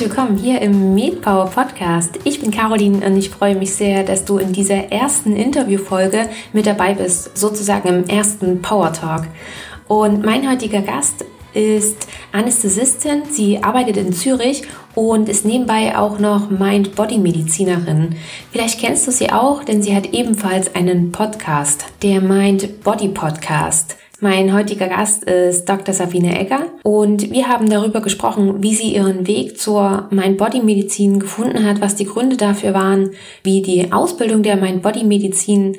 Herzlich willkommen hier im MedPower Podcast. Ich bin Caroline und ich freue mich sehr, dass du in dieser ersten Interviewfolge mit dabei bist, sozusagen im ersten Power Talk. Und mein heutiger Gast ist Anästhesistin. Sie arbeitet in Zürich und ist nebenbei auch noch Mind-Body-Medizinerin. Vielleicht kennst du sie auch, denn sie hat ebenfalls einen Podcast, der Mind-Body Podcast. Mein heutiger Gast ist Dr. Sabine Egger und wir haben darüber gesprochen, wie sie ihren Weg zur Mind-Body-Medizin gefunden hat, was die Gründe dafür waren, wie die Ausbildung der Mind-Body-Medizin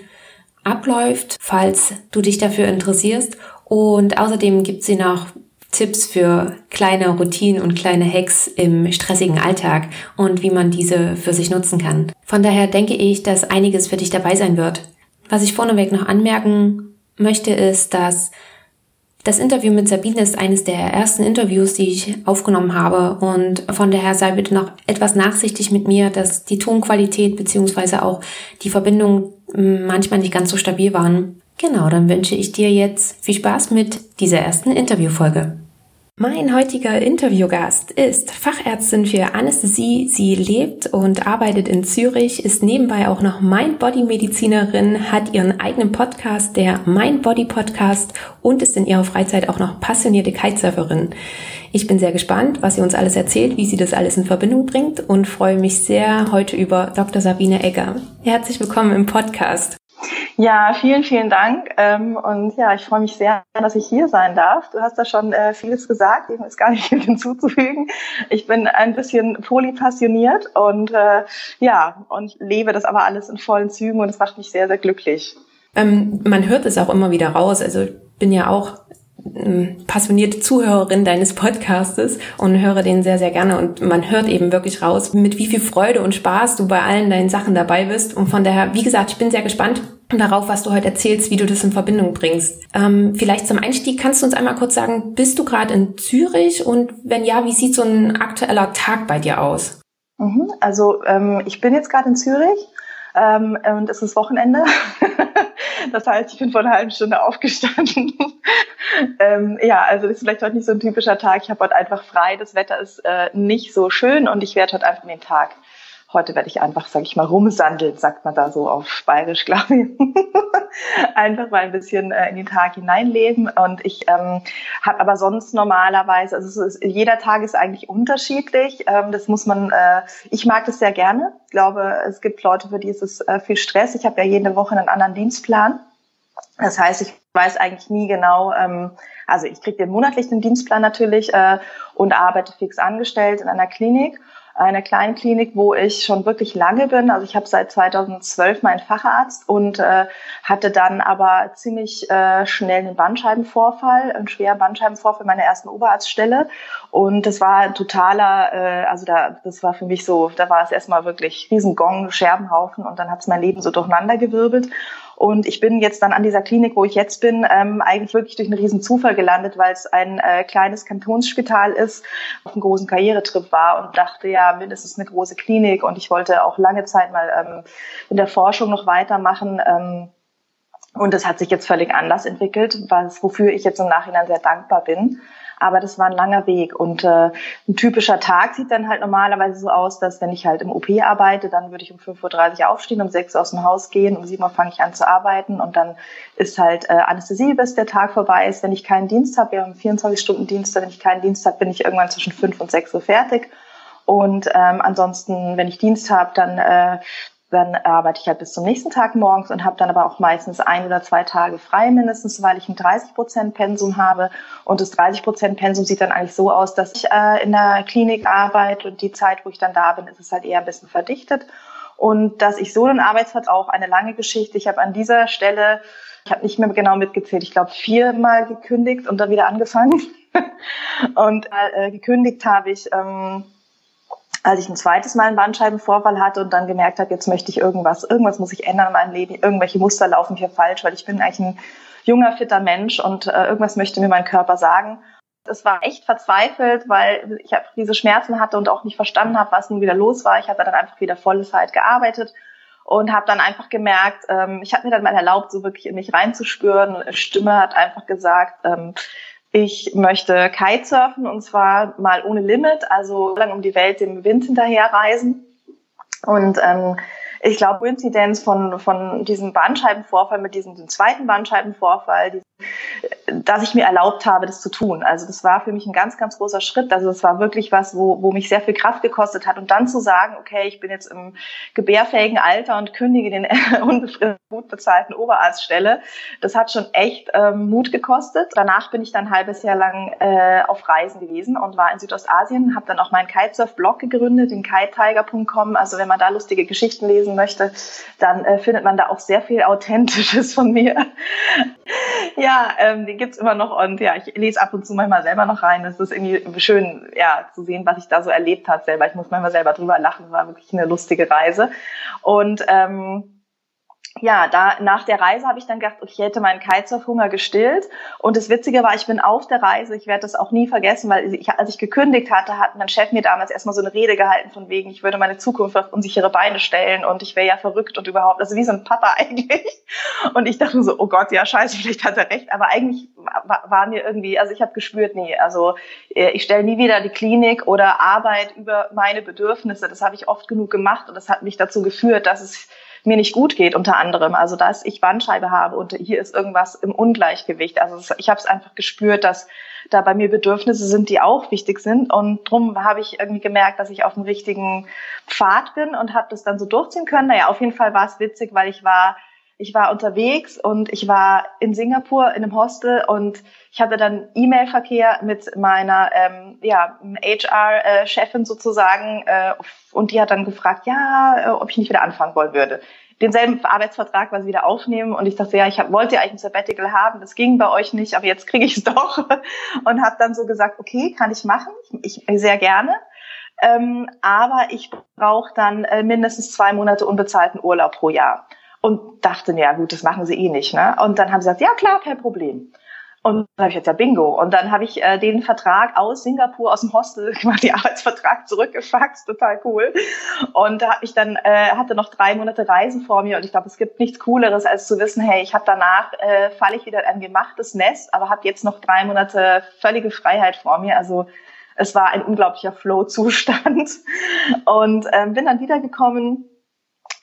abläuft, falls du dich dafür interessierst. Und außerdem gibt sie noch Tipps für kleine Routinen und kleine Hacks im stressigen Alltag und wie man diese für sich nutzen kann. Von daher denke ich, dass einiges für dich dabei sein wird. Was ich vorneweg noch anmerken möchte, ist, dass das Interview mit Sabine ist eines der ersten Interviews, die ich aufgenommen habe und von daher sei bitte noch etwas nachsichtig mit mir, dass die Tonqualität beziehungsweise auch die Verbindung hm, manchmal nicht ganz so stabil waren. Genau, dann wünsche ich dir jetzt viel Spaß mit dieser ersten Interviewfolge. Mein heutiger Interviewgast ist Fachärztin für Anästhesie. Sie lebt und arbeitet in Zürich, ist nebenbei auch noch Mind-Body-Medizinerin, hat ihren eigenen Podcast, der Mind-Body-Podcast und ist in ihrer Freizeit auch noch passionierte Kitesurferin. Ich bin sehr gespannt, was sie uns alles erzählt, wie sie das alles in Verbindung bringt und freue mich sehr heute über Dr. Sabine Egger. Herzlich willkommen im Podcast. Ja, vielen, vielen Dank. Ähm, und ja, ich freue mich sehr, dass ich hier sein darf. Du hast da schon äh, vieles gesagt, dem ist gar nicht viel hinzuzufügen. Ich bin ein bisschen polypassioniert und äh, ja, und lebe das aber alles in vollen Zügen und es macht mich sehr, sehr glücklich. Ähm, man hört es auch immer wieder raus. Also ich bin ja auch passionierte Zuhörerin deines Podcastes und höre den sehr, sehr gerne. Und man hört eben wirklich raus, mit wie viel Freude und Spaß du bei allen deinen Sachen dabei bist. Und von daher, wie gesagt, ich bin sehr gespannt darauf, was du heute erzählst, wie du das in Verbindung bringst. Ähm, vielleicht zum Einstieg kannst du uns einmal kurz sagen, bist du gerade in Zürich und wenn ja, wie sieht so ein aktueller Tag bei dir aus? Mhm, also ähm, ich bin jetzt gerade in Zürich ähm, und es ist Wochenende. das heißt, ich bin vor einer halben Stunde aufgestanden. ähm, ja, also ist vielleicht heute nicht so ein typischer Tag. Ich habe heute einfach frei. Das Wetter ist äh, nicht so schön und ich werde heute einfach den Tag Heute werde ich einfach, sage ich mal, rumsandeln, sagt man da so auf Bayerisch, glaube ich. einfach mal ein bisschen äh, in den Tag hineinleben. Und ich ähm, habe aber sonst normalerweise, also ist, jeder Tag ist eigentlich unterschiedlich. Ähm, das muss man, äh, ich mag das sehr gerne. Ich glaube, es gibt Leute, für die ist es äh, viel Stress. Ich habe ja jede Woche einen anderen Dienstplan. Das heißt, ich weiß eigentlich nie genau, ähm, also ich kriege den monatlichen Dienstplan natürlich äh, und arbeite fix angestellt in einer Klinik einer kleinen Klinik, wo ich schon wirklich lange bin. Also ich habe seit 2012 meinen Facharzt und äh, hatte dann aber ziemlich äh, schnell einen Bandscheibenvorfall, einen schweren Bandscheibenvorfall meiner ersten Oberarztstelle. Und das war totaler, äh, also da, das war für mich so, da war es erstmal wirklich Riesengong, Scherbenhaufen und dann hat es mein Leben so durcheinandergewirbelt. Und ich bin jetzt dann an dieser Klinik, wo ich jetzt bin, ähm, eigentlich wirklich durch einen riesen Zufall gelandet, weil es ein äh, kleines Kantonsspital ist, auf einem großen Karrieretrip war und dachte, ja, mindestens eine große Klinik. Und ich wollte auch lange Zeit mal ähm, in der Forschung noch weitermachen. Ähm, und das hat sich jetzt völlig anders entwickelt, was, wofür ich jetzt im Nachhinein sehr dankbar bin. Aber das war ein langer Weg. Und äh, ein typischer Tag sieht dann halt normalerweise so aus, dass wenn ich halt im OP arbeite, dann würde ich um 5.30 Uhr aufstehen, um 6 Uhr aus dem Haus gehen, um 7 Uhr fange ich an zu arbeiten und dann ist halt äh, Anästhesie, bis der Tag vorbei ist. Wenn ich keinen Dienst habe, wir haben 24-Stunden-Dienst, wenn ich keinen Dienst habe, bin ich irgendwann zwischen 5 und 6 Uhr fertig. Und ähm, ansonsten, wenn ich Dienst habe, dann äh, dann arbeite ich halt bis zum nächsten Tag morgens und habe dann aber auch meistens ein oder zwei Tage frei mindestens, weil ich ein 30 Prozent Pensum habe. Und das 30 Prozent Pensum sieht dann eigentlich so aus, dass ich äh, in der Klinik arbeite und die Zeit, wo ich dann da bin, ist es halt eher ein bisschen verdichtet. Und dass ich so einen Arbeitsvertrag auch eine lange Geschichte. Ich habe an dieser Stelle, ich habe nicht mehr genau mitgezählt, ich glaube viermal gekündigt und dann wieder angefangen. und äh, gekündigt habe ich. Ähm, als ich ein zweites Mal einen Bandscheibenvorfall hatte und dann gemerkt habe, jetzt möchte ich irgendwas, irgendwas muss ich ändern in meinem Leben, irgendwelche Muster laufen hier falsch, weil ich bin eigentlich ein junger, fitter Mensch und äh, irgendwas möchte mir mein Körper sagen. Es war echt verzweifelt, weil ich diese Schmerzen hatte und auch nicht verstanden habe, was nun wieder los war. Ich habe dann einfach wieder volle Zeit gearbeitet und habe dann einfach gemerkt, ähm, ich habe mir dann mal erlaubt, so wirklich in mich reinzuspüren. Stimme hat einfach gesagt, ähm, Ich möchte Kitesurfen und zwar mal ohne Limit, also lang um die Welt dem Wind hinterher reisen. Und ähm, ich glaube, Koinzidenz von, von diesem Bandscheibenvorfall mit diesem zweiten Bandscheibenvorfall, dass ich mir erlaubt habe, das zu tun. Also das war für mich ein ganz, ganz großer Schritt. Also es war wirklich was, wo, wo mich sehr viel Kraft gekostet hat. Und dann zu sagen, okay, ich bin jetzt im gebärfähigen Alter und kündige den gut bezahlten Oberarztstelle, das hat schon echt ähm, Mut gekostet. Danach bin ich dann ein halbes Jahr lang äh, auf Reisen gewesen und war in Südostasien, habe dann auch meinen Kitesurf-Blog gegründet, den kitetiger.com. Also wenn man da lustige Geschichten lesen möchte, dann äh, findet man da auch sehr viel Authentisches von mir. ja, ähm, den gibt's immer noch und ja, ich lese ab und zu manchmal selber noch rein. Es ist irgendwie schön, ja, zu sehen, was ich da so erlebt habe selber. Ich muss manchmal selber drüber lachen. War wirklich eine lustige Reise. Und ähm, ja, da nach der Reise habe ich dann gedacht, ich hätte meinen Kitesurf-Hunger gestillt. Und das Witzige war, ich bin auf der Reise, ich werde das auch nie vergessen, weil ich, als ich gekündigt hatte, hat mein Chef mir damals erstmal so eine Rede gehalten von wegen, ich würde meine Zukunft auf unsichere Beine stellen und ich wäre ja verrückt und überhaupt, also wie so ein Papa eigentlich. Und ich dachte so, oh Gott, ja scheiße, vielleicht hat er recht. Aber eigentlich war, war mir irgendwie, also ich habe gespürt, nee, also äh, ich stelle nie wieder die Klinik oder Arbeit über meine Bedürfnisse. Das habe ich oft genug gemacht und das hat mich dazu geführt, dass es mir nicht gut geht, unter anderem. Also dass ich Bandscheibe habe und hier ist irgendwas im Ungleichgewicht. Also ich habe es einfach gespürt, dass da bei mir Bedürfnisse sind, die auch wichtig sind. Und drum habe ich irgendwie gemerkt, dass ich auf dem richtigen Pfad bin und habe das dann so durchziehen können. Naja, auf jeden Fall war es witzig, weil ich war ich war unterwegs und ich war in Singapur in einem Hostel und ich hatte dann E-Mail-Verkehr mit meiner ähm, ja, HR-Chefin sozusagen äh, und die hat dann gefragt, ja, äh, ob ich nicht wieder anfangen wollen würde. Denselben Arbeitsvertrag quasi wieder aufnehmen und ich dachte, ja, ich hab, wollte ja eigentlich ein Sabbatical haben, das ging bei euch nicht, aber jetzt kriege ich es doch und habe dann so gesagt, okay, kann ich machen, ich, ich sehr gerne. Ähm, aber ich brauche dann äh, mindestens zwei Monate unbezahlten Urlaub pro Jahr und dachte, ja gut, das machen sie eh nicht. Ne? Und dann haben sie gesagt, ja klar, kein Problem. Und dann habe ich jetzt ja Bingo. Und dann habe ich äh, den Vertrag aus Singapur, aus dem Hostel gemacht, den Arbeitsvertrag zurückgefaxt, total cool. Und da habe ich dann, äh, hatte noch drei Monate Reisen vor mir und ich glaube, es gibt nichts Cooleres, als zu wissen, hey, ich habe danach, äh, falle ich wieder in ein gemachtes Nest, aber habe jetzt noch drei Monate völlige Freiheit vor mir. Also es war ein unglaublicher Flow-Zustand. Und ähm, bin dann wiedergekommen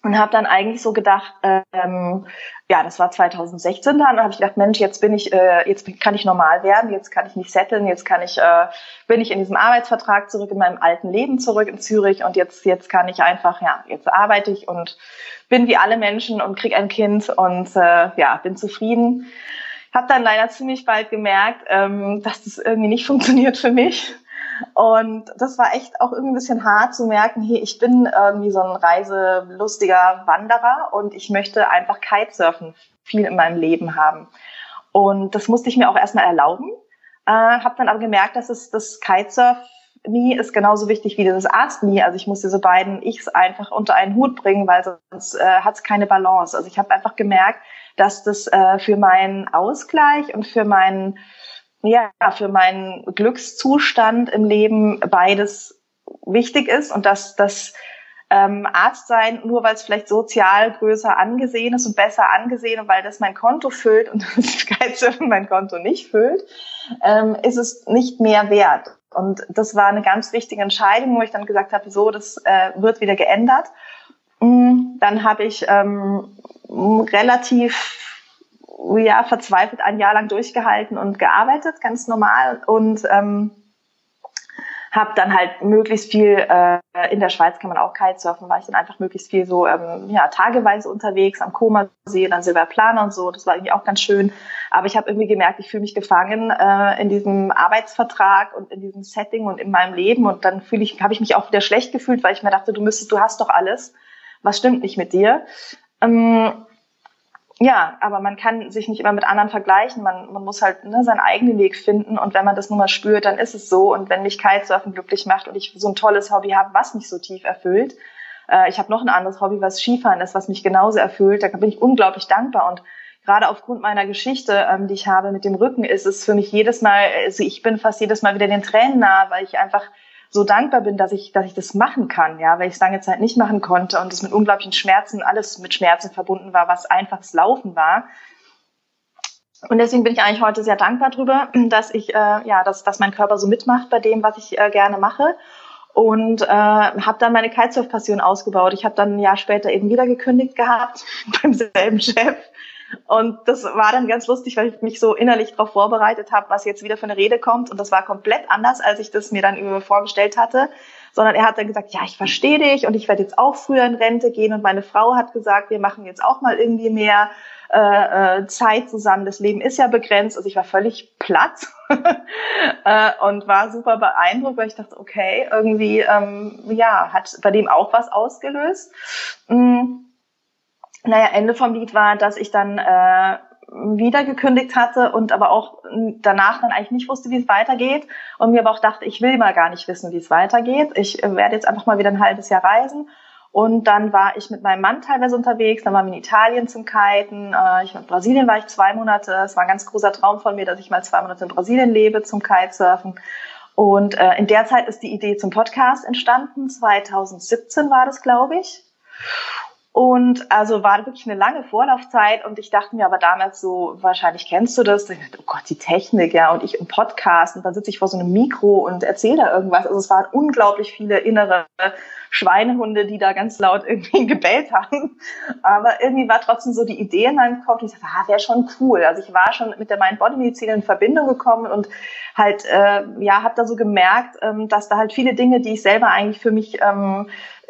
und habe dann eigentlich so gedacht, ähm, ja, das war 2016 dann, habe ich gedacht, Mensch, jetzt bin ich, äh, jetzt kann ich normal werden, jetzt kann ich mich setteln, jetzt kann ich, äh, bin ich in diesem Arbeitsvertrag zurück in meinem alten Leben zurück in Zürich und jetzt, jetzt kann ich einfach, ja, jetzt arbeite ich und bin wie alle Menschen und krieg ein Kind und äh, ja, bin zufrieden. Habe dann leider ziemlich bald gemerkt, ähm, dass das irgendwie nicht funktioniert für mich und das war echt auch irgendwie ein bisschen hart zu merken, hey, ich bin irgendwie so ein reiselustiger Wanderer und ich möchte einfach Kitesurfen viel in meinem Leben haben. Und das musste ich mir auch erstmal erlauben. Äh, habe dann aber gemerkt, dass es das Kitesurf nie ist genauso wichtig wie dieses Arzt nie. Also ich muss diese beiden Ichs einfach unter einen Hut bringen, weil sonst äh, hat es keine Balance. Also ich habe einfach gemerkt, dass das äh, für meinen Ausgleich und für meinen ja, für meinen Glückszustand im Leben beides wichtig ist und dass das ähm, Arzt sein, nur weil es vielleicht sozial größer angesehen ist und besser angesehen und weil das mein Konto füllt und das Geizsurfen mein Konto nicht füllt, ähm, ist es nicht mehr wert. Und das war eine ganz wichtige Entscheidung, wo ich dann gesagt habe, so, das äh, wird wieder geändert. Mm, dann habe ich ähm, relativ ja, verzweifelt ein Jahr lang durchgehalten und gearbeitet, ganz normal und ähm, habe dann halt möglichst viel äh, in der Schweiz kann man auch Kitesurfen, war ich dann einfach möglichst viel so ähm, ja tageweise unterwegs am Komasee, dann Silberplaner und so, das war irgendwie auch ganz schön. Aber ich habe irgendwie gemerkt, ich fühle mich gefangen äh, in diesem Arbeitsvertrag und in diesem Setting und in meinem Leben und dann fühle ich, habe ich mich auch wieder schlecht gefühlt, weil ich mir dachte, du müsstest, du hast doch alles, was stimmt nicht mit dir? Ähm, ja, aber man kann sich nicht immer mit anderen vergleichen. Man, man muss halt ne, seinen eigenen Weg finden. Und wenn man das nun mal spürt, dann ist es so. Und wenn mich Kitesurfen glücklich macht und ich so ein tolles Hobby habe, was mich so tief erfüllt, äh, ich habe noch ein anderes Hobby, was Skifahren ist, was mich genauso erfüllt, da bin ich unglaublich dankbar. Und gerade aufgrund meiner Geschichte, ähm, die ich habe mit dem Rücken, ist es für mich jedes Mal, also ich bin fast jedes Mal wieder den Tränen nahe, weil ich einfach so dankbar bin, dass ich, dass ich das machen kann, ja, weil ich es lange Zeit nicht machen konnte und es mit unglaublichen Schmerzen, alles mit Schmerzen verbunden war, was einfaches Laufen war. Und deswegen bin ich eigentlich heute sehr dankbar drüber, dass ich, äh, ja, dass, dass mein Körper so mitmacht bei dem, was ich äh, gerne mache. Und äh, habe dann meine Kitesurf-Passion ausgebaut. Ich habe dann ein Jahr später eben wieder gekündigt gehabt beim selben Chef. Und das war dann ganz lustig, weil ich mich so innerlich darauf vorbereitet habe, was jetzt wieder für eine Rede kommt. Und das war komplett anders, als ich das mir dann vorgestellt hatte. Sondern er hat dann gesagt, ja, ich verstehe dich und ich werde jetzt auch früher in Rente gehen. Und meine Frau hat gesagt, wir machen jetzt auch mal irgendwie mehr äh, äh, Zeit zusammen. Das Leben ist ja begrenzt. Also ich war völlig platt äh, und war super beeindruckt, weil ich dachte, okay, irgendwie ähm, ja, hat bei dem auch was ausgelöst. Mhm. Naja, Ende vom Lied war, dass ich dann äh, wieder gekündigt hatte und aber auch danach dann eigentlich nicht wusste, wie es weitergeht und mir aber auch dachte, ich will mal gar nicht wissen, wie es weitergeht. Ich äh, werde jetzt einfach mal wieder ein halbes Jahr reisen und dann war ich mit meinem Mann teilweise unterwegs, dann waren wir in Italien zum Kiten, äh, ich in Brasilien war ich zwei Monate. Es war ein ganz großer Traum von mir, dass ich mal zwei Monate in Brasilien lebe zum Kitesurfen. Und äh, in der Zeit ist die Idee zum Podcast entstanden. 2017 war das, glaube ich. Und also war wirklich eine lange Vorlaufzeit und ich dachte mir aber damals so, wahrscheinlich kennst du das, dachte, oh Gott, die Technik, ja, und ich im Podcast und dann sitze ich vor so einem Mikro und erzähle da irgendwas. Also es waren unglaublich viele innere Schweinehunde, die da ganz laut irgendwie gebellt haben. Aber irgendwie war trotzdem so die Idee in meinem Kopf, ich dachte, ah, wäre schon cool. Also ich war schon mit der Mind-Body-Medizin in Verbindung gekommen und halt, äh, ja, habe da so gemerkt, ähm, dass da halt viele Dinge, die ich selber eigentlich für mich ähm,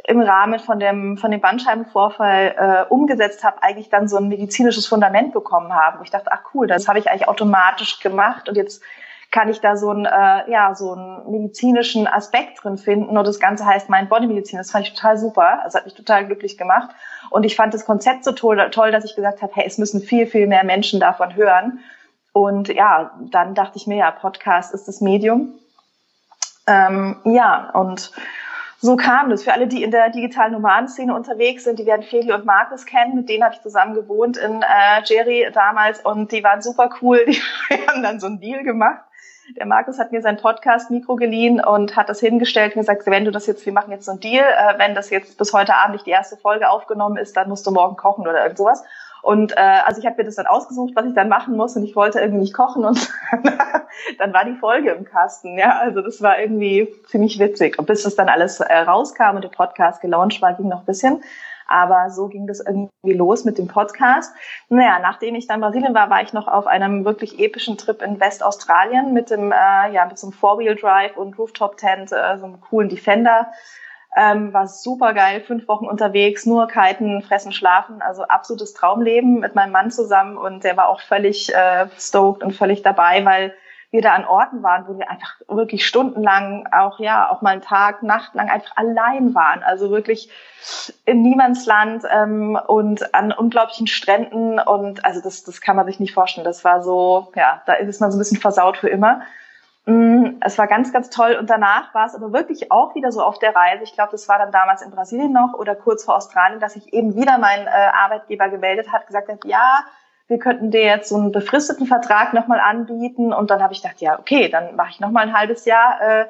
im Rahmen von dem, von dem Bandscheibenvorfall äh, umgesetzt habe, eigentlich dann so ein medizinisches Fundament bekommen habe. Wo ich dachte, ach cool, das habe ich eigentlich automatisch gemacht und jetzt kann ich da so einen, äh, ja, so einen medizinischen Aspekt drin finden. Und das Ganze heißt Mind Body Medizin. Das fand ich total super. Das hat mich total glücklich gemacht. Und ich fand das Konzept so toll, toll dass ich gesagt habe, hey, es müssen viel, viel mehr Menschen davon hören. Und ja, dann dachte ich mir, ja, Podcast ist das Medium. Ähm, ja, und so kam das. Für alle, die in der digitalen Nomadenszene unterwegs sind, die werden Feli und Markus kennen. Mit denen habe ich zusammen gewohnt in äh, Jerry damals und die waren super cool. Die haben dann so einen Deal gemacht. Der Markus hat mir sein Podcast-Mikro geliehen und hat das hingestellt und gesagt, wenn du das jetzt, wir machen jetzt so einen Deal, äh, wenn das jetzt bis heute Abend nicht die erste Folge aufgenommen ist, dann musst du morgen kochen oder irgend sowas. Und äh, also ich habe mir das dann ausgesucht, was ich dann machen muss und ich wollte irgendwie nicht kochen und dann war die Folge im Kasten. Ja, also das war irgendwie ziemlich witzig. Und bis das dann alles äh, rauskam und der Podcast gelauncht war, ging noch ein bisschen. Aber so ging das irgendwie los mit dem Podcast. Naja, nachdem ich dann Brasilien war, war ich noch auf einem wirklich epischen Trip in Westaustralien mit dem, äh, ja, mit so einem Four-Wheel-Drive und Rooftop-Tent, äh, so einem coolen Defender ähm, war super geil, fünf Wochen unterwegs, nur kiten, fressen, schlafen, also absolutes Traumleben mit meinem Mann zusammen und der war auch völlig äh, stoked und völlig dabei, weil wir da an Orten waren, wo wir einfach wirklich stundenlang, auch ja, auch mal einen Tag, Nacht lang einfach allein waren. Also wirklich im Niemandsland ähm, und an unglaublichen Stränden und also das, das kann man sich nicht vorstellen. Das war so, ja, da ist man so ein bisschen versaut für immer. Mm, es war ganz, ganz toll. Und danach war es aber wirklich auch wieder so auf der Reise. Ich glaube, das war dann damals in Brasilien noch oder kurz vor Australien, dass sich eben wieder mein äh, Arbeitgeber gemeldet hat, gesagt hat, ja, wir könnten dir jetzt so einen befristeten Vertrag nochmal anbieten. Und dann habe ich gedacht, ja, okay, dann mache ich nochmal ein halbes Jahr, äh,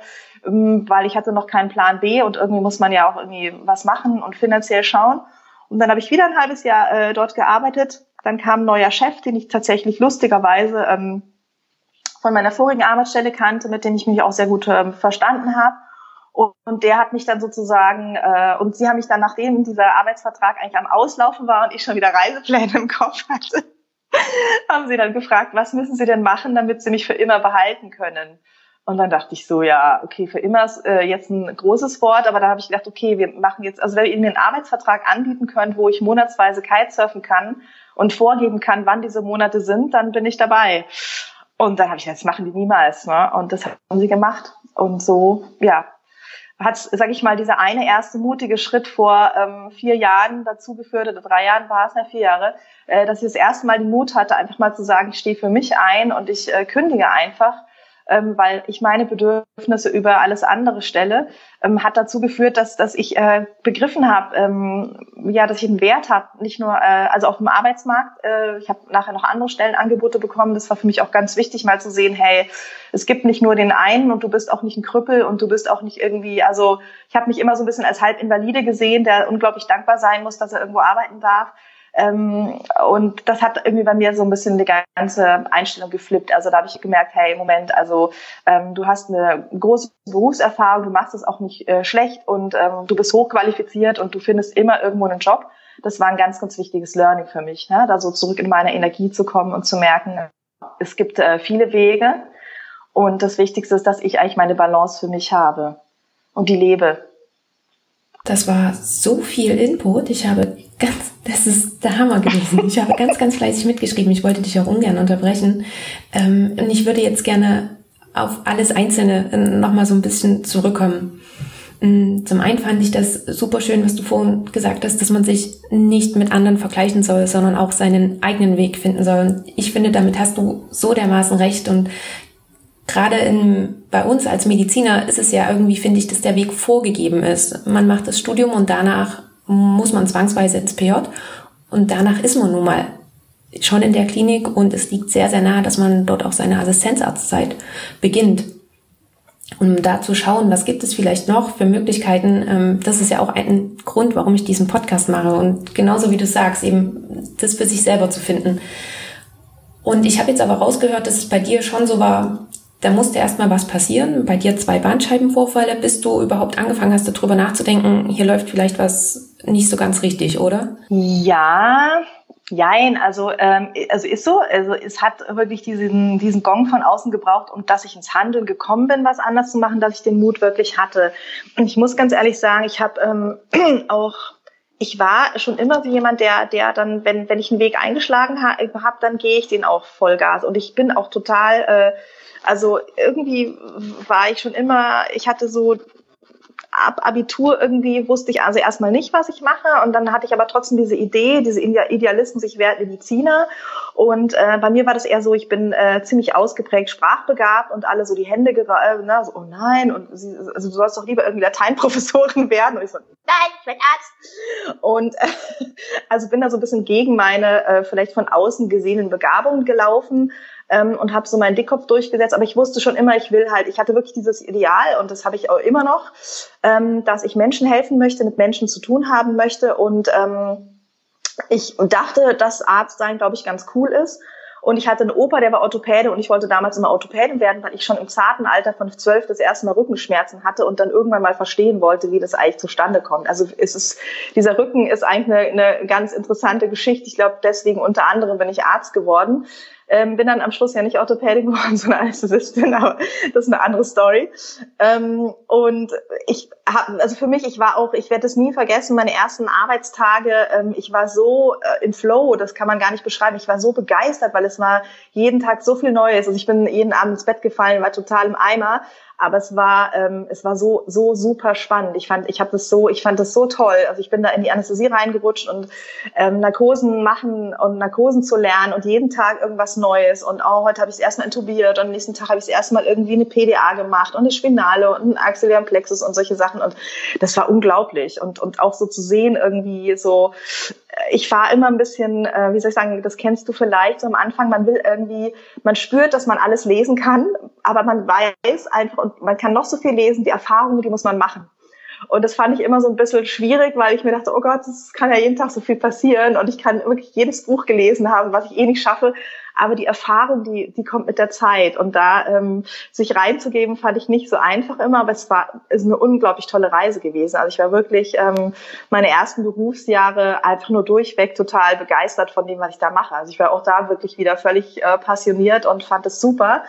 ähm, weil ich hatte noch keinen Plan B und irgendwie muss man ja auch irgendwie was machen und finanziell schauen. Und dann habe ich wieder ein halbes Jahr äh, dort gearbeitet. Dann kam ein neuer Chef, den ich tatsächlich lustigerweise ähm, von meiner vorigen Arbeitsstelle kannte, mit dem ich mich auch sehr gut ähm, verstanden habe. Und, und, der hat mich dann sozusagen, äh, und sie haben mich dann, nachdem dieser Arbeitsvertrag eigentlich am Auslaufen war und ich schon wieder Reisepläne im Kopf hatte, haben sie dann gefragt, was müssen sie denn machen, damit sie mich für immer behalten können. Und dann dachte ich so, ja, okay, für immer ist äh, jetzt ein großes Wort, aber da habe ich gedacht, okay, wir machen jetzt, also wenn ihr mir einen Arbeitsvertrag anbieten könnt, wo ich monatsweise Kitesurfen kann und vorgeben kann, wann diese Monate sind, dann bin ich dabei. Und dann habe ich gesagt, das machen die niemals. Ne? Und das haben sie gemacht. Und so, ja, hat, sage ich mal, dieser eine erste mutige Schritt vor ähm, vier Jahren dazu geführt, oder drei Jahren war es ja vier Jahre, äh, dass ich das erste Mal den Mut hatte, einfach mal zu sagen, ich stehe für mich ein und ich äh, kündige einfach ähm, weil ich meine Bedürfnisse über alles andere stelle, ähm, hat dazu geführt, dass, dass ich äh, begriffen habe, ähm, ja, dass ich einen Wert habe, nicht nur, äh, also auf dem Arbeitsmarkt. Äh, ich habe nachher noch andere Stellenangebote bekommen. Das war für mich auch ganz wichtig, mal zu sehen, hey, es gibt nicht nur den einen und du bist auch nicht ein Krüppel und du bist auch nicht irgendwie, also ich habe mich immer so ein bisschen als halb Invalide gesehen, der unglaublich dankbar sein muss, dass er irgendwo arbeiten darf Ähm, und das hat irgendwie bei mir so ein bisschen die ganze Einstellung geflippt. Also da habe ich gemerkt, hey, Moment, also ähm, du hast eine große Berufserfahrung, du machst es auch nicht äh, schlecht und ähm, du bist hochqualifiziert und du findest immer irgendwo einen Job. Das war ein ganz, ganz wichtiges Learning für mich, ne? da so zurück in meine Energie zu kommen und zu merken, es gibt äh, viele Wege und das Wichtigste ist, dass ich eigentlich meine Balance für mich habe und die lebe. Das war so viel Input. Ich habe ganz, das ist der Hammer gewesen. Ich habe ganz, ganz fleißig mitgeschrieben. Ich wollte dich auch ungern unterbrechen. Ähm, und ich würde jetzt gerne auf alles Einzelne äh, nochmal so ein bisschen zurückkommen. Mm, zum einen fand ich das super schön, was du vorhin gesagt hast, dass man sich nicht mit anderen vergleichen soll, sondern auch seinen eigenen Weg finden soll. Und ich finde, damit hast du so dermaßen recht. Und gerade in, bei uns als Mediziner ist es ja irgendwie, finde ich, dass der Weg vorgegeben ist. Man macht das Studium und danach muss man zwangsweise ins PJ und danach ist man nun mal schon in der Klinik und es liegt sehr, sehr nahe, dass man dort auch seine Assistenzarztzeit beginnt. Um da zu schauen, was gibt es vielleicht noch für Möglichkeiten, ähm, das ist ja auch ein Grund, warum ich diesen Podcast mache. Und genauso wie du sagst, eben das für sich selber zu finden. Und ich habe jetzt aber rausgehört, dass es bei dir schon so war, da musste erstmal was passieren. Bei dir zwei Bandscheibenvorfälle, bis du überhaupt angefangen hast, darüber nachzudenken, hier läuft vielleicht was nicht so ganz richtig, oder? Ja, Jein, also, ähm, also ist so. Also es hat wirklich diesen, diesen Gong von außen gebraucht, um dass ich ins Handeln gekommen bin, was anders zu machen, dass ich den Mut wirklich hatte. Und ich muss ganz ehrlich sagen, ich habe ähm, auch ich war schon immer so jemand, der, der dann, wenn, wenn ich einen Weg eingeschlagen habe, hab, dann gehe ich den auch Vollgas. Und ich bin auch total, äh, also irgendwie war ich schon immer, ich hatte so ab Abitur irgendwie wusste ich also erstmal nicht, was ich mache. Und dann hatte ich aber trotzdem diese Idee, diese Idealismus, ich werde Mediziner. Und äh, bei mir war das eher so, ich bin äh, ziemlich ausgeprägt sprachbegabt und alle so die Hände äh, ne, so, oh nein, und sie, also du sollst doch lieber irgendwie Lateinprofessorin werden. Und ich so, nein, ich werde Arzt. Und äh, also bin da so ein bisschen gegen meine äh, vielleicht von außen gesehenen Begabungen gelaufen ähm, und habe so meinen Dickkopf durchgesetzt. Aber ich wusste schon immer, ich will halt, ich hatte wirklich dieses Ideal und das habe ich auch immer noch, ähm, dass ich Menschen helfen möchte, mit Menschen zu tun haben möchte und ähm, ich dachte, dass Arzt sein, glaube ich, ganz cool ist. Und ich hatte einen Opa, der war Orthopäde und ich wollte damals immer Orthopädin werden, weil ich schon im zarten Alter von zwölf das erste Mal Rückenschmerzen hatte und dann irgendwann mal verstehen wollte, wie das eigentlich zustande kommt. Also es ist, dieser Rücken ist eigentlich eine, eine ganz interessante Geschichte. Ich glaube, deswegen unter anderem bin ich Arzt geworden, ähm, bin dann am Schluss ja nicht Orthopädin geworden, sondern Anästhesistin, aber das ist eine andere Story. Ähm, und ich habe, also für mich, ich war auch, ich werde es nie vergessen, meine ersten Arbeitstage, ähm, ich war so äh, im Flow, das kann man gar nicht beschreiben. Ich war so begeistert, weil es war jeden Tag so viel Neues. Also ich bin jeden Abend ins Bett gefallen, war total im Eimer aber es war ähm, es war so so super spannend. Ich fand ich habe das so ich fand das so toll. Also ich bin da in die Anästhesie reingerutscht und ähm, Narkosen machen und Narkosen zu lernen und jeden Tag irgendwas Neues und oh, heute habe ich es erstmal intubiert und am nächsten Tag habe ich es erstmal irgendwie eine PDA gemacht und eine Spinale und ein Axillaren Plexus und solche Sachen und das war unglaublich und und auch so zu sehen irgendwie so ich war immer ein bisschen, äh, wie soll ich sagen, das kennst du vielleicht so am Anfang, man will irgendwie, man spürt, dass man alles lesen kann, aber man weiß einfach und man kann noch so viel lesen, die Erfahrungen, die muss man machen. Und das fand ich immer so ein bisschen schwierig, weil ich mir dachte, oh Gott, es kann ja jeden Tag so viel passieren und ich kann wirklich jedes Buch gelesen haben, was ich eh nicht schaffe. Aber die Erfahrung, die, die kommt mit der Zeit. Und da ähm, sich reinzugeben, fand ich nicht so einfach immer, aber es war ist eine unglaublich tolle Reise gewesen. Also ich war wirklich ähm, meine ersten Berufsjahre einfach nur durchweg total begeistert von dem, was ich da mache. Also ich war auch da wirklich wieder völlig äh, passioniert und fand es super.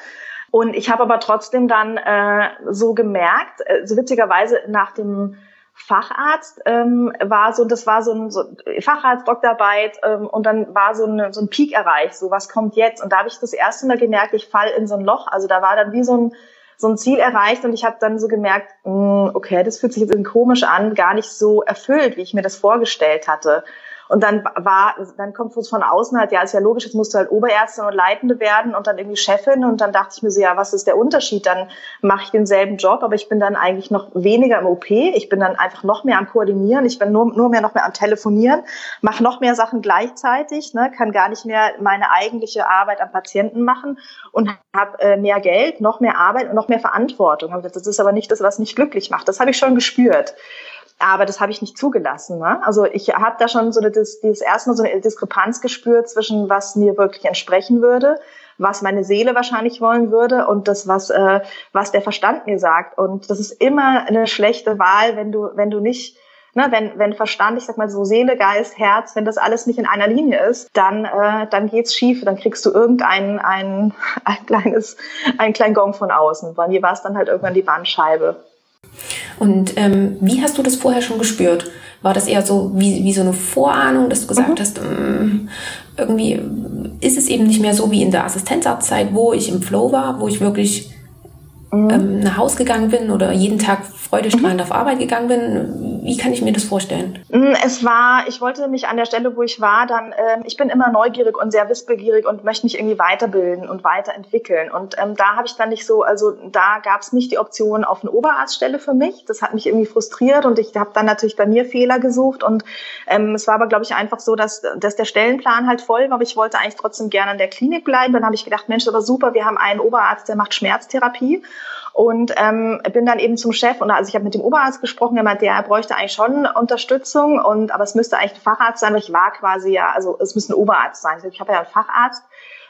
Und ich habe aber trotzdem dann äh, so gemerkt, äh, so witzigerweise nach dem Facharzt ähm, war so, das war so ein so Facharzt, Doktorarbeit ähm, und dann war so, ein so ein Peak erreicht, so was kommt jetzt? Und da habe ich das erste Mal gemerkt, ich fall in so ein Loch. Also da war dann wie so ein so ein Ziel erreicht und ich habe dann so gemerkt, mh, hm, okay, das fühlt sich jetzt irgendwie komisch an, gar nicht so erfüllt, wie ich mir das vorgestellt hatte. Und dann war, dann kommt es von außen halt, ja, ist ja logisch, jetzt musst du halt Oberärztin und Leitende werden und dann irgendwie Chefin. Und dann dachte ich mir so, ja, was ist der Unterschied? Dann mache ich denselben Job, aber ich bin dann eigentlich noch weniger im OP. Ich bin dann einfach noch mehr am Koordinieren. Ich bin nur, nur mehr noch mehr am Telefonieren, mache noch mehr Sachen gleichzeitig, ne, kann gar nicht mehr meine eigentliche Arbeit am Patienten machen und habe äh, mehr Geld, noch mehr Arbeit und noch mehr Verantwortung. Das ist aber nicht das, was mich glücklich macht. Das habe ich schon gespürt. Aber das habe ich nicht zugelassen. Ne? Also ich habe da schon so eine, das, dieses erstmal so eine Diskrepanz gespürt zwischen was mir wirklich entsprechen würde, was meine Seele wahrscheinlich wollen würde und das was äh, was der Verstand mir sagt. Und das ist immer eine schlechte Wahl, wenn du wenn du nicht Ne, wenn, wenn Verstand, ich sag mal so Seele, Geist, Herz, wenn das alles nicht in einer Linie ist, dann, äh, dann geht's schief, dann kriegst du irgendein ein, ein kleines, einen kleinen Gong von außen. Bei mir war es dann halt irgendwann die Bandscheibe. Und ähm, wie hast du das vorher schon gespürt? War das eher so wie, wie so eine Vorahnung, dass du gesagt mhm. hast, ähm, irgendwie ist es eben nicht mehr so wie in der Assistenzarztzeit, wo ich im Flow war, wo ich wirklich mhm. ähm, nach Haus gegangen bin oder jeden Tag freudestrahlend mhm. auf Arbeit gegangen bin. Wie kann ich mir das vorstellen? Mm, es war, ich wollte mich an der Stelle, wo ich war, dann, ähm, ich bin immer neugierig und sehr wissbegierig und möchte mich irgendwie weiterbilden und weiterentwickeln. Und ähm, da habe ich dann nicht so, also da gab es nicht die Option auf eine Oberarztstelle für mich. Das hat mich irgendwie frustriert und ich habe dann natürlich bei mir Fehler gesucht. Und ähm, es war aber, glaube ich, einfach so, dass, dass der Stellenplan halt voll war, aber ich wollte eigentlich trotzdem gerne in der Klinik bleiben. Dann habe ich gedacht, Mensch, aber super, wir haben einen Oberarzt, der macht Schmerztherapie und ähm, bin dann eben zum Chef und also ich habe mit dem Oberarzt gesprochen, der meinte, der bräuchte eigentlich schon Unterstützung und aber es müsste eigentlich ein Facharzt sein, weil ich war quasi ja, also es müsste ein Oberarzt sein. Ich habe ja einen Facharzt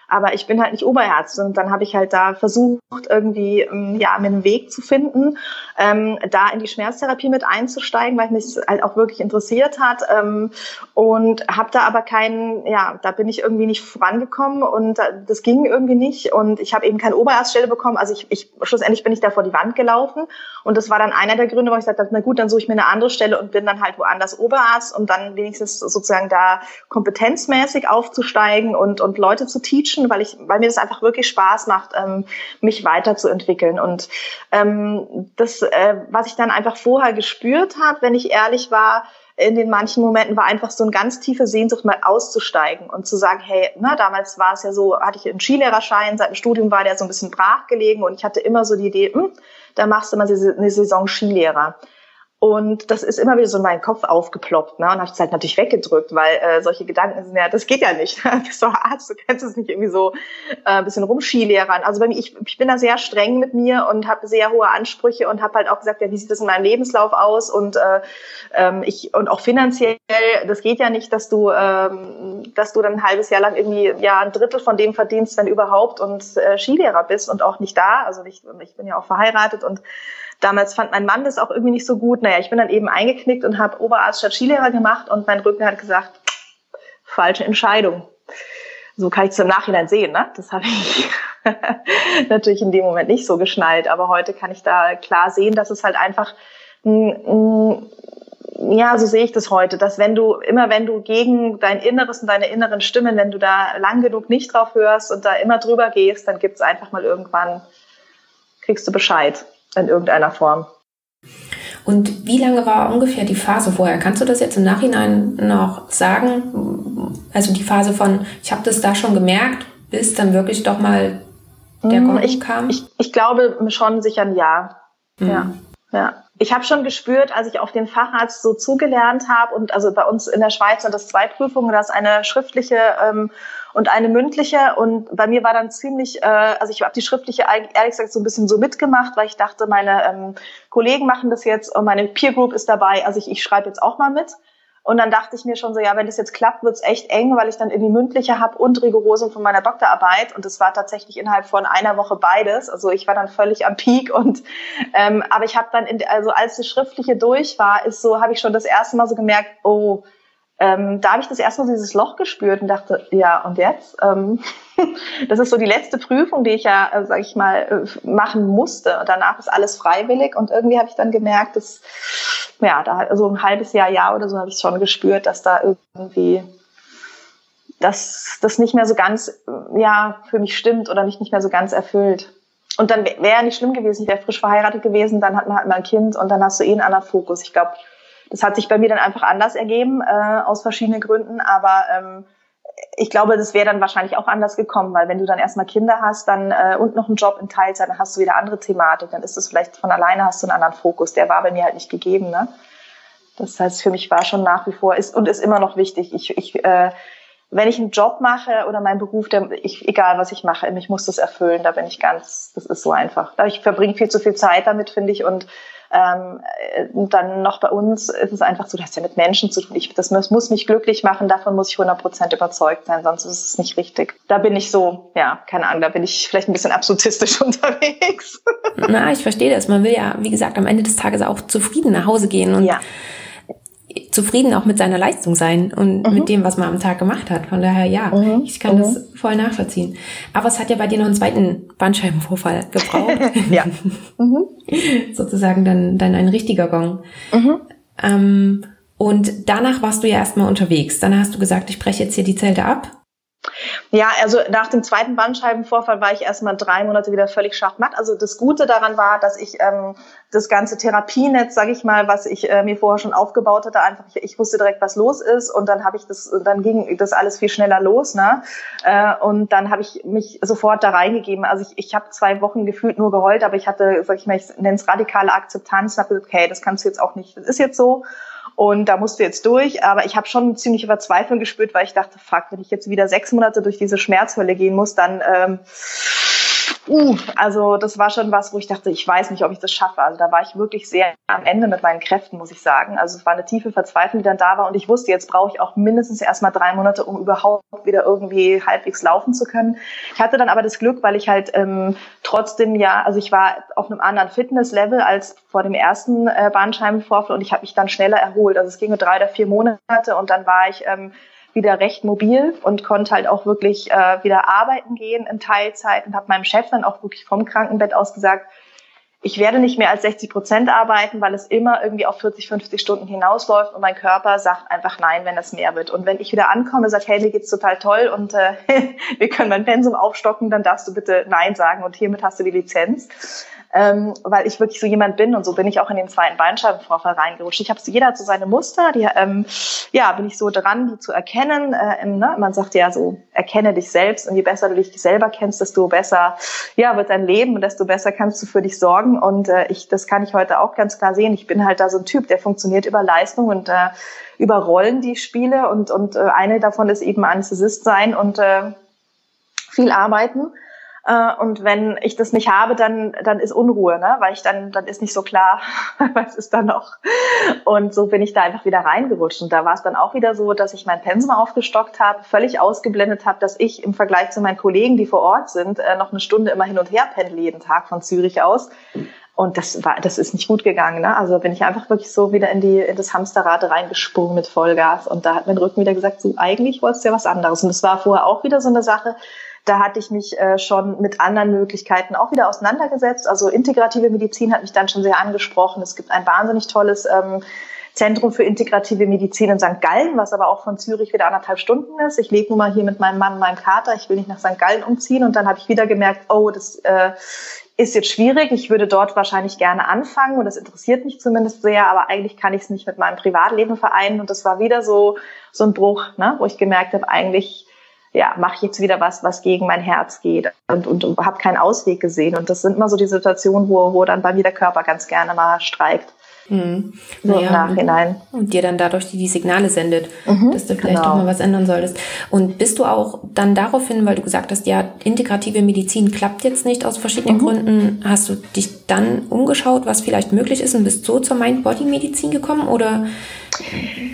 aber ich bin halt nicht Oberärztin und dann habe ich halt da versucht, irgendwie ähm, ja, mir einen Weg zu finden, ähm, da in die Schmerztherapie mit einzusteigen, weil mich halt auch wirklich interessiert hat. Ähm, und habe da aber keinen, ja, da bin ich irgendwie nicht vorangekommen und das ging irgendwie nicht. Und ich habe eben keine Oberarztstelle bekommen. Also ich, ich schlussendlich bin ich da vor die Wand gelaufen. Und das war dann einer der Gründe, wo ich gesagt habe, na gut, dann suche ich mir eine andere Stelle und bin dann halt woanders Oberarzt, um dann wenigstens sozusagen da kompetenzmäßig aufzusteigen und, und Leute zu teachen Menschen, weil ich, weil mir das einfach wirklich Spaß macht, ähm, mich weiterzuentwickeln. Und ähm, das, äh, was ich dann einfach vorher gespürt habe, wenn ich ehrlich war, in den manchen Momenten war einfach so eine ganz tiefe Sehnsucht, mal auszusteigen und zu sagen, hey, na, damals war es ja so, hatte ich einen Skilehrerschein, seit dem Studium war der so ein bisschen brach gelegen und ich hatte immer so die Idee, hm, da machst du mal eine Saison Skilehrer. Und das ist immer wieder so in meinen Kopf aufgeploppt, ne? Und habe es halt natürlich weggedrückt, weil äh, solche Gedanken sind ja, das geht ja nicht. Du bist doch Arzt, du kannst es nicht irgendwie so äh, ein bisschen rumskilehrern. Also bei mir, ich, ich bin da sehr streng mit mir und habe sehr hohe Ansprüche und habe halt auch gesagt, ja, wie sieht das in meinem Lebenslauf aus? Und äh, ähm, ich und auch finanziell, das geht ja nicht, dass du, ähm, dass du dann ein halbes Jahr lang irgendwie ja ein Drittel von dem verdienst, wenn überhaupt und äh, Skilehrer bist und auch nicht da. Also ich, ich bin ja auch verheiratet und Damals fand mein Mann das auch irgendwie nicht so gut. Naja, ich bin dann eben eingeknickt und habe Oberarzt statt Skilehrer gemacht und mein Rücken hat gesagt, falsche Entscheidung. So kann ich es im Nachhinein sehen. Ne? Das habe ich natürlich in dem Moment nicht so geschnallt, aber heute kann ich da klar sehen, dass es halt einfach ja, so sehe ich das heute, dass wenn du, immer wenn du gegen dein Inneres und deine inneren Stimmen, wenn du da lang genug nicht drauf hörst und da immer drüber gehst, dann gibt's einfach mal irgendwann, kriegst du Bescheid in irgendeiner Form. Und wie lange war ungefähr die Phase vorher? Kannst du das jetzt im Nachhinein noch sagen? Also die Phase von, ich habe das da schon gemerkt, bis dann wirklich doch mal der Gong ich, kam? Ich, ich glaube schon sicher ein Jahr. Mhm. Ja. Ja. Ich habe schon gespürt, als ich auf den Facharzt so zugelernt habe und also bei uns in der Schweiz sind das zwei Prüfungen, das ist eine schriftliche ähm, und eine mündliche. Und bei mir war dann ziemlich, äh, also ich habe die schriftliche ehrlich gesagt so ein bisschen so mitgemacht, weil ich dachte, meine ähm, Kollegen machen das jetzt und meine Peer Group ist dabei. Also ich, ich schreibe jetzt auch mal mit. Und dann dachte ich mir schon so, ja, wenn das jetzt klappt, wird's echt eng, weil ich dann irgendwie mündliche habe und Rigorosen von meiner Doktorarbeit. Und das war tatsächlich innerhalb von einer Woche beides. Also ich war dann völlig am Peak. Und ähm, aber ich habe dann, in, also als das Schriftliche durch war, ist so, habe ich schon das erste Mal so gemerkt, oh, ähm, da habe ich das erste Mal dieses Loch gespürt und dachte, ja, und jetzt? Ähm, das ist so die letzte Prüfung, die ich ja, äh, sage ich mal, äh, machen musste. Und danach ist alles freiwillig und irgendwie habe ich dann gemerkt, dass, ja, da so ein halbes Jahr, Jahr oder so habe ich schon gespürt, dass da irgendwie dass das nicht mehr so ganz, ja, für mich stimmt oder mich nicht mehr so ganz erfüllt. Und dann wäre ja nicht schlimm gewesen, ich wäre frisch verheiratet gewesen, dann hat man halt mal ein Kind und dann hast du eh einen anderen Fokus. Ich glaube, das hat sich bei mir dann einfach anders ergeben, äh, aus verschiedenen Gründen. Aber ähm, ich glaube, das wäre dann wahrscheinlich auch anders gekommen, weil wenn du dann erstmal Kinder hast dann äh, und noch einen Job in Teilzeit, dann hast du wieder andere Thematik. Dann ist es vielleicht von alleine hast du einen anderen Fokus. Der war bei mir halt nicht gegeben. Ne? Das heißt, für mich war schon nach wie vor ist und ist immer noch wichtig. Ich, ich äh, wenn ich einen Job mache oder meinen Beruf, der, ich, egal was ich mache, mich muss das erfüllen. Da bin ich ganz, das ist so einfach. Ich verbringe viel zu viel Zeit damit, finde ich, und Ähm, dann noch bei uns ist es einfach so, dass ja mit Menschen zu tun. Ich, das muss, muss mich glücklich machen, davon muss ich 100% überzeugt sein, sonst ist es nicht richtig. Da bin ich so, ja, keine Ahnung, da bin ich vielleicht ein bisschen absolutistisch unterwegs. Na, ich verstehe das. Man will ja, wie gesagt, am Ende des Tages auch zufrieden nach Hause gehen und ja zufrieden auch mit seiner Leistung sein und mhm. mit dem, was man am Tag gemacht hat. Von daher, ja, mhm. ich kann mhm. das voll nachvollziehen. Aber es hat ja bei dir noch einen zweiten Bandscheibenvorfall gebraucht. ja. Mhm. Sozusagen dann, dann ein richtiger Gong. Mhm. Ähm, und danach warst du ja erstmal unterwegs. Dann hast du gesagt, ich breche jetzt hier die Zelte ab ja, also nach dem zweiten Bandscheibenvorfall war ich erstmal drei Monate wieder völlig schachmatt. Also das Gute daran war, dass ich ähm, das ganze Therapienetz, sage ich mal, was ich äh, mir vorher schon aufgebaut hatte, einfach ich, ich wusste direkt, was los ist und dann habe ich das, dann ging das alles viel schneller los, ne? Äh, und dann habe ich mich sofort da reingegeben. Also ich, ich habe zwei Wochen gefühlt nur geheult, aber ich hatte, sag ich mal, ich nenne es radikale Akzeptanz. Habe gesagt, okay, das kannst du jetzt auch nicht, das ist jetzt so. Und da musst du jetzt durch. Aber ich habe schon ziemlich Verzweiflung gespürt, weil ich dachte, fuck, wenn ich jetzt wieder sechs Monate durch diese Schmerzhölle gehen muss, dann ähm, uh, also das war schon was, wo ich dachte, ich weiß nicht, ob ich das schaffe. Also da war ich wirklich sehr am Ende mit meinen Kräften, muss ich sagen. Also es war eine tiefe Verzweiflung, die dann da war und ich wusste, jetzt brauche ich auch mindestens erstmal drei Monate, um überhaupt wieder irgendwie halbwegs laufen zu können. Ich hatte dann aber das Glück, weil ich halt ähm, trotzdem ja, also ich war auf einem anderen Fitnesslevel als vor dem ersten äh, Bandscheibenvorfall und ich habe mich dann schneller erholt. Also es ging nur drei oder vier Monate und dann war ich ähm, wieder recht mobil und konnte halt auch wirklich äh, wieder arbeiten gehen in Teilzeit und habe meinem Chef dann auch wirklich vom Krankenbett aus gesagt, ich werde nicht mehr als 60 Prozent arbeiten, weil es immer irgendwie auf 40, 50 Stunden hinausläuft und mein Körper sagt einfach nein, wenn es mehr wird. Und wenn ich wieder ankomme, sagt, hey, mir geht's total toll und äh, wir können mein Pensum aufstocken, dann darfst du bitte nein sagen und hiermit hast du die Lizenz ähm, weil ich wirklich so jemand bin und so bin ich auch in den zweiten Bandscheibenvorfall reingerutscht. Ich habe jeder hat so seine Muster, die ähm, ja bin ich so dran, die zu erkennen. Äh, ne? Man sagt ja so, erkenne dich selbst und je besser du dich selber kennst, desto besser ja wird dein Leben und desto besser kannst du für dich sorgen. Und äh, ich, das kann ich heute auch ganz klar sehen. Ich bin halt da so ein Typ, der funktioniert über Leistung und äh, über Rollen, die ich spiele und und äh, eine davon ist eben Anästhesist sein und äh, viel arbeiten. Äh, und wenn ich das nicht habe, dann, dann ist Unruhe, ne? weil ich dann, dann ist nicht so klar, was ist da noch. Und so bin ich da einfach wieder reingerutscht. Und da war es dann auch wieder so, dass ich mein Pensum aufgestockt habe, völlig ausgeblendet habe, dass ich im Vergleich zu meinen Kollegen, die vor Ort sind, äh, noch eine Stunde immer hin und her pendle jeden Tag von Zürich aus. Und das war, das ist nicht gut gegangen. Ne? Also bin ich einfach wirklich so wieder in die in das Hamsterrad reingesprungen mit Vollgas. Und da hat mein Rücken wieder gesagt, so eigentlich wolltest du ja was anderes. Und das war vorher auch wieder so eine Sache da hatte ich mich äh, schon mit anderen Möglichkeiten auch wieder auseinandergesetzt. Also integrative Medizin hat mich dann schon sehr angesprochen. Es gibt ein wahnsinnig tolles ähm, Zentrum für integrative Medizin in St. Gallen, was aber auch von Zürich wieder anderthalb Stunden ist. Ich lebe nun mal hier mit meinem Mann und meinem Kater. Ich will nicht nach St. Gallen umziehen. Und dann habe ich wieder gemerkt, oh, das äh, ist jetzt schwierig. Ich würde dort wahrscheinlich gerne anfangen und das interessiert mich zumindest sehr, aber eigentlich kann ich es nicht mit meinem Privatleben vereinen. Und das war wieder so, so ein Bruch, ne, wo ich gemerkt habe, eigentlich ja, mache ich jetzt wieder was, was gegen mein Herz geht und, und, und habe keinen Ausweg gesehen. Und das sind immer so die Situationen, wo, wo dann bei mir der Körper ganz gerne mal streikt. Mhm. So naja, im Nachhinein. Und dir dann dadurch die, die Signale sendet, mhm, dass du vielleicht genau. doch mal was ändern solltest. Und bist du auch dann daraufhin, weil du gesagt hast, ja, integrative Medizin klappt jetzt nicht aus verschiedenen mhm. Gründen, hast du dich dann umgeschaut, was vielleicht möglich ist und bist so zur Mind-Body-Medizin gekommen oder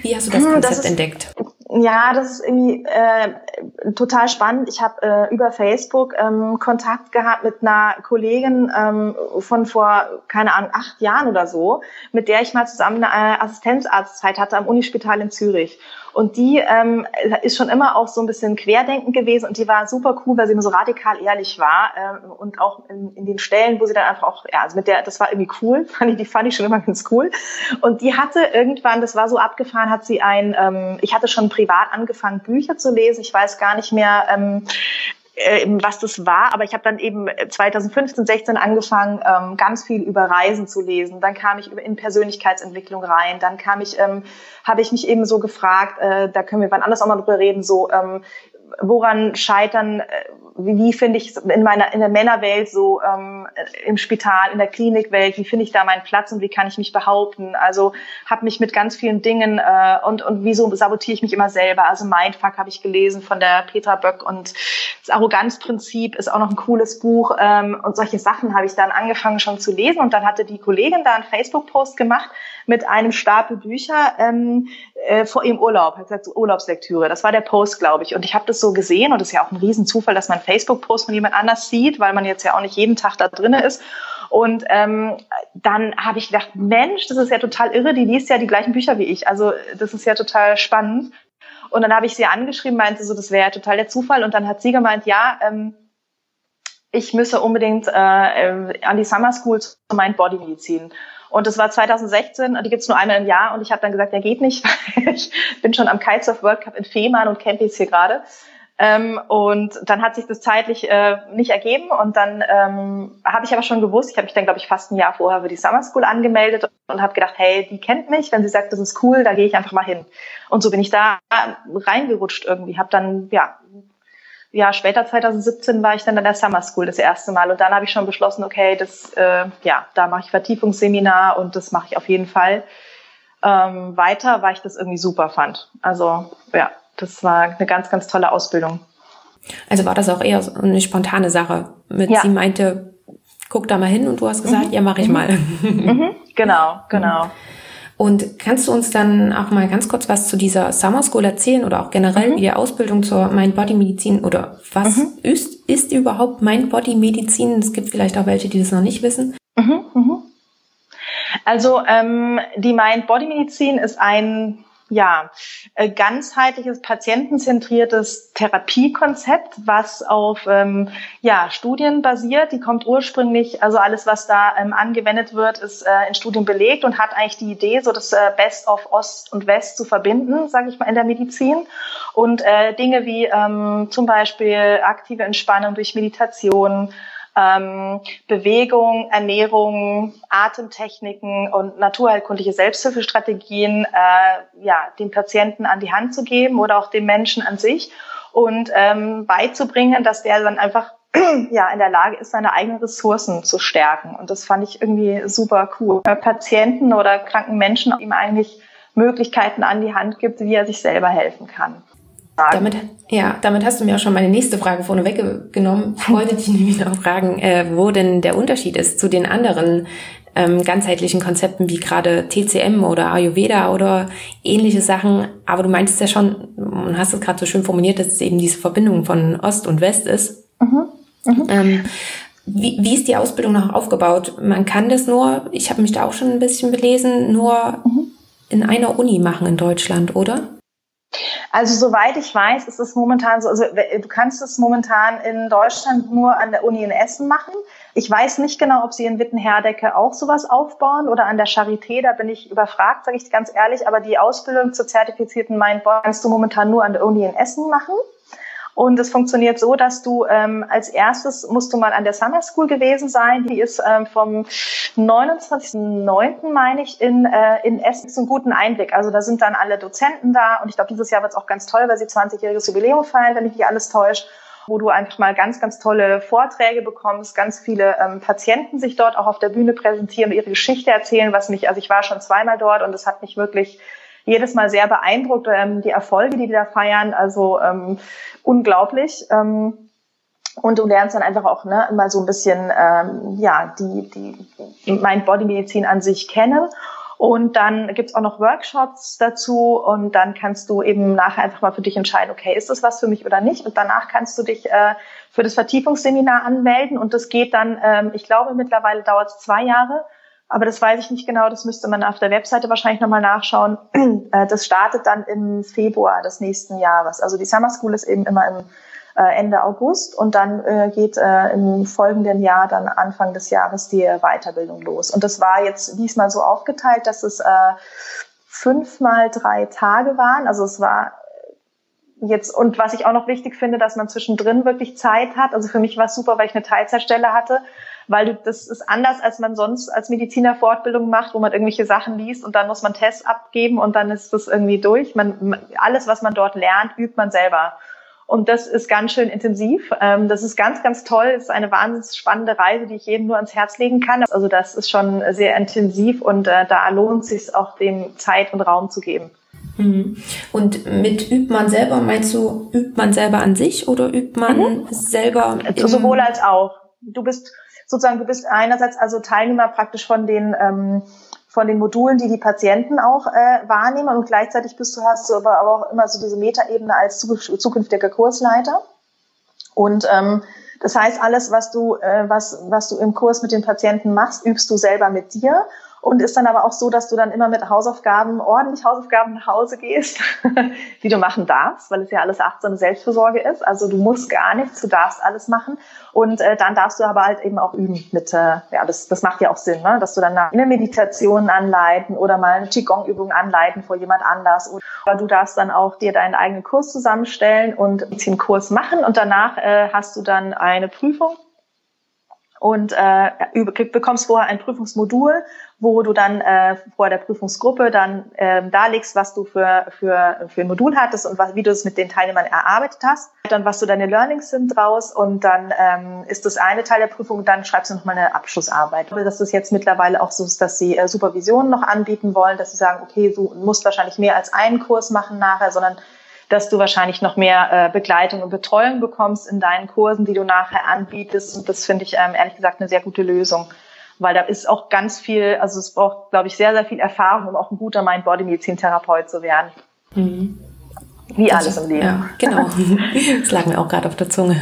wie hast du das hm, Konzept das ist, entdeckt? Ja, das ist irgendwie äh, total spannend. Ich habe äh, über Facebook ähm, Kontakt gehabt mit einer Kollegin ähm, von vor, keine Ahnung, acht Jahren oder so, mit der ich mal zusammen eine Assistenzarztzeit hatte am Unispital in Zürich. Und die ähm, ist schon immer auch so ein bisschen querdenken gewesen und die war super cool, weil sie immer so radikal ehrlich war ähm, und auch in, in den Stellen, wo sie dann einfach auch, ja, also mit der, das war irgendwie cool, fand ich, die fand ich schon immer ganz cool. Und die hatte irgendwann, das war so abgefahren, hat sie ein, ähm, ich hatte schon privat angefangen, Bücher zu lesen. Ich weiß gar nicht mehr, ähm, äh, was das war, aber ich habe dann eben 2015, 16 angefangen, ähm, ganz viel über Reisen zu lesen. Dann kam ich in Persönlichkeitsentwicklung rein. Dann kam ich, ähm, habe ich mich eben so gefragt, äh, da können wir wann anders auch mal drüber reden, so ähm, woran scheitern, äh, wie finde ich in meiner in der Männerwelt so ähm, im Spital, in der Klinikwelt, wie finde ich da meinen Platz und wie kann ich mich behaupten? Also habe mich mit ganz vielen Dingen äh, und und wieso sabotiere ich mich immer selber? Also Mindfuck habe ich gelesen von der Petra Böck und das Arroganzprinzip ist auch noch ein cooles Buch ähm, und solche Sachen habe ich dann angefangen schon zu lesen und dann hatte die Kollegin da einen Facebook-Post gemacht mit einem Stapel Bücher ähm, äh, vor ihrem Urlaub, hat gesagt Urlaubslektüre. Das war der Post, glaube ich. Und ich habe das so gesehen und das ist ja auch ein Riesenzufall, dass man Facebook-Post von jemand anders sieht, weil man jetzt ja auch nicht jeden Tag da drinne ist. Und ähm, dann habe ich gedacht, Mensch, das ist ja total irre, die liest ja die gleichen Bücher wie ich. Also das ist ja total spannend. Und dann habe ich sie angeschrieben, meinte so, das wäre ja total der Zufall. Und dann hat sie gemeint, ja, ähm, ich müsse unbedingt äh, äh an die Summer School zur Mind Body Medizin. Und das war 2016 und die gibt's nur einmal im Jahr. Und ich habe dann gesagt, der geht nicht, weil ich bin schon am Kitesurf World Cup in Fehmarn und campe jetzt hier gerade. Ähm, und dann hat sich das zeitlich äh, nicht ergeben und dann ähm, habe ich aber schon gewusst, ich habe mich dann, glaube ich, fast ein Jahr vorher für die Summer School angemeldet und habe gedacht, hey, die kennt mich, wenn sie sagt, das ist cool, da gehe ich einfach mal hin. Und so bin ich da reingerutscht irgendwie, habe dann ja ja, später 2017 war ich dann in der Summer School das erste Mal und dann habe ich schon beschlossen, okay, das, äh, ja, da mache ich Vertiefungsseminar und das mache ich auf jeden Fall ähm, weiter, weil ich das irgendwie super fand. Also ja, das war eine ganz, ganz tolle Ausbildung. Also war das auch eher so eine spontane Sache. Mit ja. sie meinte, guck da mal hin und du hast gesagt, mhm. ja, mache ich mhm. mal. Mhm. Genau, genau. Und kannst du uns dann auch mal ganz kurz was zu dieser Summer School erzählen oder auch generell mhm. die Ausbildung zur Mind Body Medizin oder was mhm. ist, ist überhaupt Mind Body Medizin? Es gibt vielleicht auch welche, die das noch nicht wissen. Mhm, mhm. Also ähm, die Mind Body Medizin ist ein ja, äh, ganzheitliches, patientenzentriertes Therapiekonzept, was auf ähm, ja, Studien basiert. Die kommt ursprünglich, also alles, was da ähm, angewendet wird, ist äh, in Studien belegt und hat eigentlich die Idee, so das äh, Best of Ost und West zu verbinden, sage ich mal, in der Medizin. Und äh, Dinge wie ähm, zum Beispiel aktive Entspannung durch Meditation, ähm, Bewegung, Ernährung, Atemtechniken und naturheilkundliche Selbsthilfestrategien äh, ja, den Patienten an die Hand zu geben oder auch dem Menschen an sich und ähm, beizubringen, dass der dann einfach ja, in der Lage ist, seine eigenen Ressourcen zu stärken. Und das fand ich irgendwie super cool. Patienten oder kranken Menschen ihm eigentlich Möglichkeiten an die Hand gibt, wie er sich selber helfen kann. Damit, ja, damit hast du mir auch schon meine nächste Frage vorne weggenommen. Ich wollte dich nämlich noch fragen, äh, wo denn der Unterschied ist zu den anderen ähm, ganzheitlichen Konzepten wie gerade TCM oder Ayurveda oder ähnliche Sachen. Aber du meintest ja schon und hast es gerade so schön formuliert, dass es eben diese Verbindung von Ost und West ist. Mhm. Mhm. Ähm, wie, wie ist die Ausbildung noch aufgebaut? Man kann das nur, ich habe mich da auch schon ein bisschen belesen, nur mhm. in einer Uni machen in Deutschland, oder? Also soweit ich weiß, ist es momentan so, also du kannst es momentan in Deutschland nur an der Uni in Essen machen. Ich weiß nicht genau, ob sie in Wittenherdecke auch sowas aufbauen oder an der Charité, da bin ich überfragt, sage ich ganz ehrlich, aber die Ausbildung zur zertifizierten Mindboy kannst du momentan nur an der Uni in Essen machen. Und es funktioniert so, dass du ähm, als erstes musst du mal an der Summer School gewesen sein. Die ist ähm, vom 29.09. meine ich in, äh, in Essen. Ist ein guten Einblick. Also da sind dann alle Dozenten da und ich glaube, dieses Jahr wird es auch ganz toll, weil sie 20-jähriges Jubiläum feiern, wenn ich nicht alles täusche wo du einfach mal ganz, ganz tolle Vorträge bekommst, ganz viele ähm, Patienten sich dort auch auf der Bühne präsentieren, ihre Geschichte erzählen, was mich, also ich war schon zweimal dort und es hat mich wirklich jedes Mal sehr beeindruckt, ähm, die Erfolge, die die da feiern, also ähm, unglaublich. Ähm, und du lernst dann einfach auch ne, immer so ein bisschen ähm, ja die die Mind-Body-Medizin an sich kennen. Und dann gibt's auch noch Workshops dazu und dann kannst du eben nachher einfach mal für dich entscheiden, okay, ist das was für mich oder nicht? Und danach kannst du dich äh, für das Vertiefungsseminar anmelden und das geht dann, ähm, ich glaube mittlerweile dauert es zwei Jahre aber das weiß ich nicht genau, das müsste man auf der Webseite wahrscheinlich nochmal nachschauen. Äh, das startet dann im Februar des nächsten Jahres. Also die Summer School ist eben immer im äh, Ende August und dann äh, geht im folgenden Jahr, dann Anfang des Jahres, die Weiterbildung los. Und das war jetzt diesmal so aufgeteilt, dass es fünf mal drei Tage waren. Also es war jetzt, und was ich auch noch wichtig finde, dass man zwischendrin wirklich Zeit hat. Also für mich war es super, weil ich eine Teilzeitstelle hatte weil das ist anders, als man sonst als Mediziner Fortbildung macht, wo man irgendwelche Sachen liest und dann muss man Tests abgeben und dann ist das irgendwie durch. Man, alles, was man dort lernt, übt man selber. Und das ist ganz schön intensiv. Ähm, das ist ganz, ganz toll. Es ist eine wahnsinnig spannende Reise, die ich jedem nur ans Herz legen kann. Also das ist schon sehr intensiv und äh, da lohnt es sich auch dem Zeit und Raum zu geben. Mhm. Und mit übt man selber, meinst du, übt man selber an sich oder übt man mhm. selber? Sowohl als auch. Du bist sozusagen, du bist einerseits also Teilnehmer praktisch von den ähm, von den Modulen, die die Patienten auch äh, wahrnehmen und gleichzeitig bist du hast du aber, auch immer so diese Metaebene als zukünftiger Kursleiter. Und ähm, das heißt alles was du äh, was was du im Kurs mit den Patienten machst übst du selber mit dir und ist dann aber auch so, dass du dann immer mit Hausaufgaben, ordentlich Hausaufgaben nach Hause gehst, die du machen darfst, weil es ja alles achtsame Selbstfürsorge ist. Also du musst gar nichts, du darfst alles machen. Und äh, dann darfst du aber halt eben auch üben mit, äh, ja, das, das macht ja auch Sinn, ne? dass du dann eine Meditation anleiten oder mal eine Qigong-Übung anleiten vor jemand anders. Oder du darfst dann auch dir deinen eigenen Kurs zusammenstellen und den Kurs machen und danach äh, hast du dann eine Prüfung und äh, bekommst vorher ein Prüfungsmodul, wo du dann äh, vor der Prüfungsgruppe dann äh, darlegst, was du für, für, für ein Modul hattest und was, wie du es mit den Teilnehmern erarbeitet hast. Dann, was so deine Learnings sind draus und dann ähm, ist das eine Teil der Prüfung und dann schreibst du nochmal eine Abschlussarbeit. Das ist jetzt mittlerweile auch so, dass sie äh, Supervisionen noch anbieten wollen, dass sie sagen, okay, du musst wahrscheinlich mehr als einen Kurs machen nachher, sondern dass du wahrscheinlich noch mehr äh, Begleitung und Betreuung bekommst in deinen Kursen, die du nachher anbietest. Und das finde ich ähm, ehrlich gesagt eine sehr gute Lösung. Weil da ist auch ganz viel, also es braucht, glaube ich, sehr, sehr viel Erfahrung, um auch ein guter Mind-Body-Medizin-Therapeut zu werden. Mhm. Wie alles im Leben. Ja, genau. Das lag mir auch gerade auf der Zunge.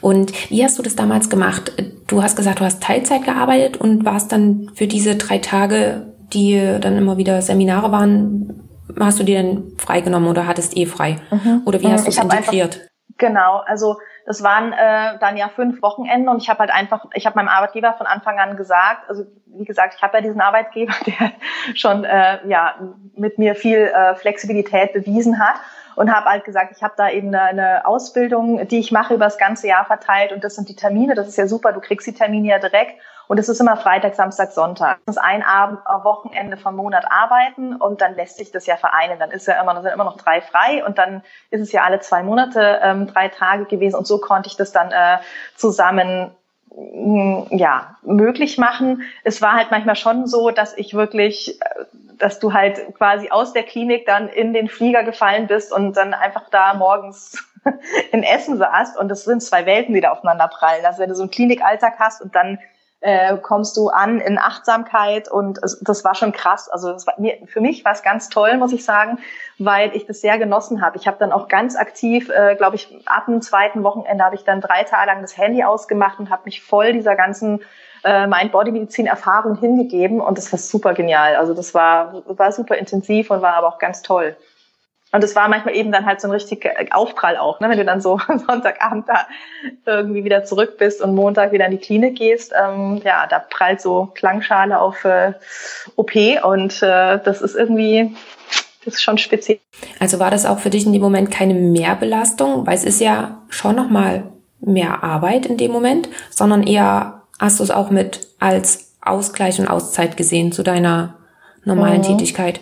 Und wie hast du das damals gemacht? Du hast gesagt, du hast Teilzeit gearbeitet und warst dann für diese drei Tage, die dann immer wieder Seminare waren, hast du dir denn freigenommen oder hattest eh frei? Mhm. Oder wie hast du es integriert? Einfach, genau, also das waren äh, dann ja fünf Wochenende und ich habe halt einfach, ich habe meinem Arbeitgeber von Anfang an gesagt, also wie gesagt, ich habe ja diesen Arbeitgeber, der schon äh, ja mit mir viel äh, Flexibilität bewiesen hat und habe halt gesagt, ich habe da eben eine, eine Ausbildung, die ich mache über das ganze Jahr verteilt und das sind die Termine, das ist ja super, du kriegst die Termine ja direkt und es ist immer Freitag, Samstag, Sonntag. Das ist ein Abend, Wochenende vom Monat arbeiten und dann lässt sich das ja vereinen. Dann ist ja immer, sind immer noch drei frei und dann ist es ja alle zwei Monate ähm, drei Tage gewesen und so konnte ich das dann äh, zusammen mm, ja, möglich machen. Es war halt manchmal schon so, dass ich wirklich, äh, dass du halt quasi aus der Klinik dann in den Flieger gefallen bist und dann einfach da morgens in Essen saßt und das sind zwei Welten, die da aufeinander prallen. Also wenn du so einen Klinikalltag hast und dann äh, kommst du an in Achtsamkeit und das war schon krass. Also war, für mich war es ganz toll, muss ich sagen, weil ich das sehr genossen habe. Ich habe dann auch ganz aktiv, äh, glaube ich, ab dem zweiten Wochenende habe ich dann drei Tage lang das Handy ausgemacht und habe mich voll dieser ganzen äh, Mind-Body-Medizin-Erfahrung hingegeben und das war super genial. Also das war, war super intensiv und war aber auch ganz toll. Und es war manchmal eben dann halt so ein richtiger Aufprall auch, ne? wenn du dann so Sonntagabend da irgendwie wieder zurück bist und Montag wieder in die Klinik gehst. Ähm, ja, da prallt so Klangschale auf äh, OP und äh, das ist irgendwie, das ist schon speziell. Also war das auch für dich in dem Moment keine Mehrbelastung, weil es ist ja schon nochmal mehr Arbeit in dem Moment, sondern eher hast du es auch mit als Ausgleich und Auszeit gesehen zu deiner normalen mhm. Tätigkeit?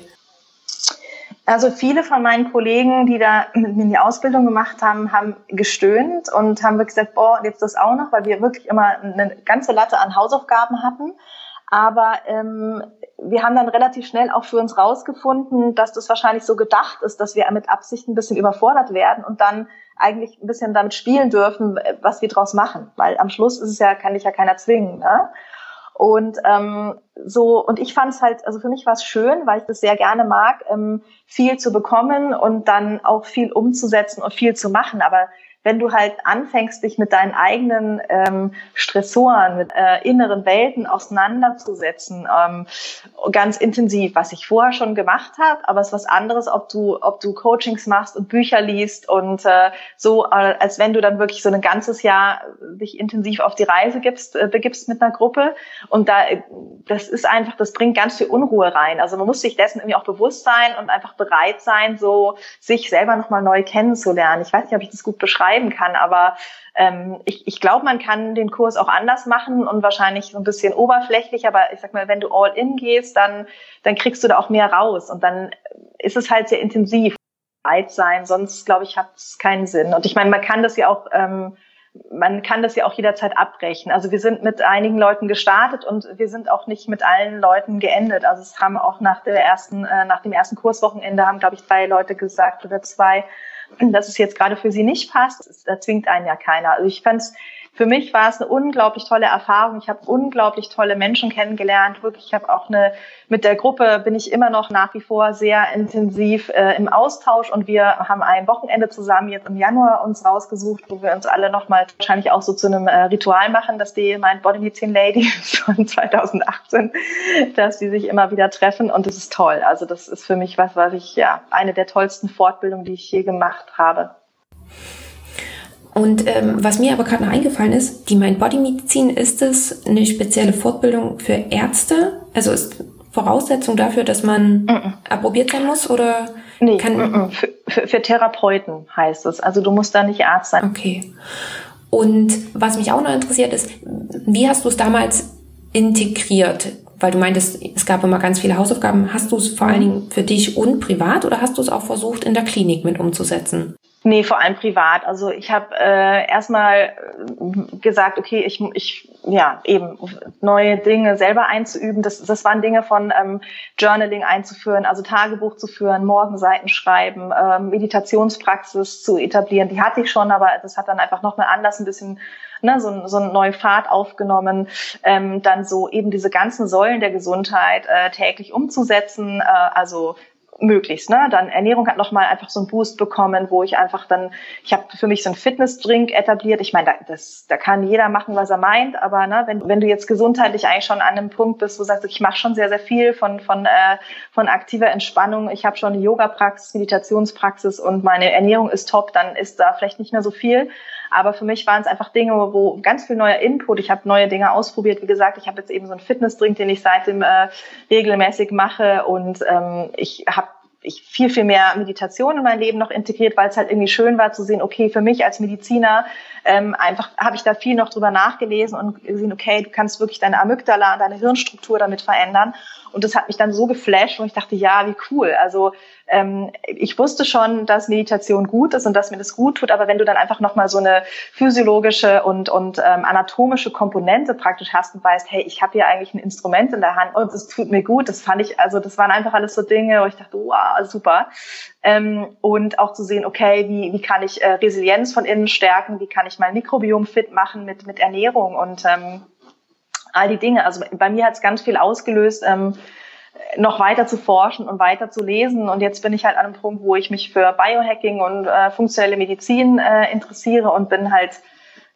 Also viele von meinen Kollegen, die da mit mir die Ausbildung gemacht haben, haben gestöhnt und haben wirklich gesagt, boah, jetzt das auch noch, weil wir wirklich immer eine ganze Latte an Hausaufgaben hatten. Aber ähm, wir haben dann relativ schnell auch für uns rausgefunden, dass das wahrscheinlich so gedacht ist, dass wir mit Absicht ein bisschen überfordert werden und dann eigentlich ein bisschen damit spielen dürfen, was wir draus machen. Weil am Schluss ist es ja, kann dich ja keiner zwingen. Ne? Und ähm, so, und ich fand es halt, also für mich war es schön, weil ich das sehr gerne mag, ähm, viel zu bekommen und dann auch viel umzusetzen und viel zu machen. Aber wenn du halt anfängst, dich mit deinen eigenen ähm, Stressoren, mit äh, inneren Welten auseinanderzusetzen, ähm, ganz intensiv, was ich vorher schon gemacht habe, aber es ist was anderes, ob du, ob du Coachings machst und Bücher liest und äh, so, äh, als wenn du dann wirklich so ein ganzes Jahr dich intensiv auf die Reise gibst, äh, begibst mit einer Gruppe. Und da, das ist einfach, das bringt ganz viel Unruhe rein. Also man muss sich dessen irgendwie auch bewusst sein und einfach bereit sein, so sich selber nochmal neu kennenzulernen. Ich weiß nicht, ob ich das gut beschreibe beschreiben kann. Aber ähm, ich, ich glaube, man kann den Kurs auch anders machen und wahrscheinlich so ein bisschen oberflächlich. Aber ich sag mal, wenn du all in gehst, dann, dann kriegst du da auch mehr raus und dann ist es halt sehr intensiv. bereit sein, sonst glaube ich, hat es keinen Sinn. Und ich meine, man kann das ja auch ähm, man kann das ja auch jederzeit abbrechen. Also wir sind mit einigen Leuten gestartet und wir sind auch nicht mit allen Leuten geendet. Also es haben auch nach der ersten, äh, nach dem ersten Kurswochenende haben, glaube ich, drei Leute gesagt oder zwei, dass es jetzt gerade für sie nicht passt. Da zwingt einen ja keiner. Also ich fand es für mich war es eine unglaublich tolle Erfahrung. Ich habe unglaublich tolle Menschen kennengelernt. Wirklich, ich habe auch eine mit der Gruppe bin ich immer noch nach wie vor sehr intensiv äh, im Austausch und wir haben ein Wochenende zusammen jetzt im Januar uns rausgesucht, wo wir uns alle nochmal wahrscheinlich auch so zu einem äh, Ritual machen, dass die mein Body Medicine Ladies von 2018, dass die sich immer wieder treffen und das ist toll. Also das ist für mich was, was ich ja eine der tollsten Fortbildungen, die ich je gemacht habe. Und ähm, was mir aber gerade noch eingefallen ist, die Mind-Body-Medizin, ist es eine spezielle Fortbildung für Ärzte? Also ist Voraussetzung dafür, dass man mm approbiert sein muss oder nee, kann mm für, für, für Therapeuten heißt es. Also du musst da nicht Arzt sein. Okay. Und was mich auch noch interessiert ist, wie hast du es damals integriert? Weil du meintest, es gab immer ganz viele Hausaufgaben. Hast du es vor allen Dingen für dich und privat oder hast du es auch versucht, in der Klinik mit umzusetzen? Nee, vor allem privat. Also ich habe äh, erstmal äh, gesagt, okay, ich, ich ja eben neue Dinge selber einzuüben. Das, das waren Dinge von ähm, Journaling einzuführen, also Tagebuch zu führen, Morgenseiten schreiben, ähm, Meditationspraxis zu etablieren. Die hatte ich schon, aber das hat dann einfach noch mal anders ein bisschen ne, so, so eine neue Fahrt aufgenommen, ähm, dann so eben diese ganzen Säulen der Gesundheit äh, täglich umzusetzen, äh, also möglichst. Ne? Dann Ernährung hat nochmal einfach so einen Boost bekommen, wo ich einfach dann, ich habe für mich so einen Fitnessdrink etabliert. Ich meine, da, das, da kann jeder machen, was er meint, aber ne, wenn, wenn du jetzt gesundheitlich eigentlich schon an einem Punkt bist, wo du sagst, ich mache schon sehr, sehr viel von, von, äh, von aktiver Entspannung, ich habe schon eine Yoga-Praxis, Meditationspraxis und meine Ernährung ist top, dann ist da vielleicht nicht mehr so viel. Aber für mich waren es einfach Dinge, wo ganz viel neuer Input. Ich habe neue Dinge ausprobiert. Wie gesagt, ich habe jetzt eben so einen Fitnessdrink, den ich seitdem äh, regelmäßig mache. Und ähm, ich habe ich viel, viel mehr Meditation in mein Leben noch integriert, weil es halt irgendwie schön war zu sehen, okay, für mich als Mediziner ähm, einfach habe ich da viel noch drüber nachgelesen und gesehen, okay, du kannst wirklich deine Amygdala und deine Hirnstruktur damit verändern. Und das hat mich dann so geflasht, und ich dachte, ja, wie cool. Also ähm, ich wusste schon, dass Meditation gut ist und dass mir das gut tut, aber wenn du dann einfach nochmal so eine physiologische und, und ähm, anatomische Komponente praktisch hast und weißt, hey, ich habe hier eigentlich ein Instrument in der Hand und es tut mir gut, das fand ich, also das waren einfach alles so Dinge, wo ich dachte, wow, super. Ähm, und auch zu sehen, okay, wie, wie kann ich äh, Resilienz von innen stärken, wie kann ich mein Mikrobiom fit machen mit, mit Ernährung und ähm, all die Dinge. Also bei mir hat es ganz viel ausgelöst, ähm, noch weiter zu forschen und weiter zu lesen. Und jetzt bin ich halt an einem Punkt, wo ich mich für Biohacking und äh, funktionelle Medizin äh, interessiere und bin halt,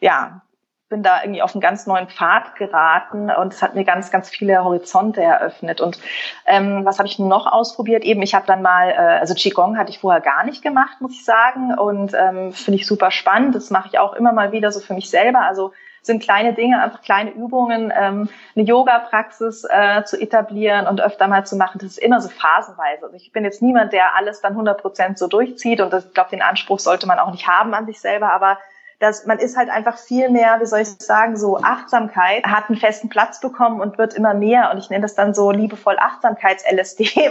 ja, bin da irgendwie auf einen ganz neuen Pfad geraten und es hat mir ganz, ganz viele Horizonte eröffnet. Und ähm, was habe ich noch ausprobiert? Eben, ich habe dann mal, äh, also Qigong hatte ich vorher gar nicht gemacht, muss ich sagen. Und ähm, finde ich super spannend. Das mache ich auch immer mal wieder so für mich selber. Also sind kleine Dinge, einfach kleine Übungen, ähm, eine Yoga-Praxis äh, zu etablieren und öfter mal zu machen. Das ist immer so phasenweise. Also ich bin jetzt niemand, der alles dann 100 Prozent so durchzieht und das, ich glaube, den Anspruch sollte man auch nicht haben an sich selber, aber dass man ist halt einfach viel mehr, wie soll ich sagen, so Achtsamkeit hat einen festen Platz bekommen und wird immer mehr. Und ich nenne das dann so liebevoll Achtsamkeits-LSD.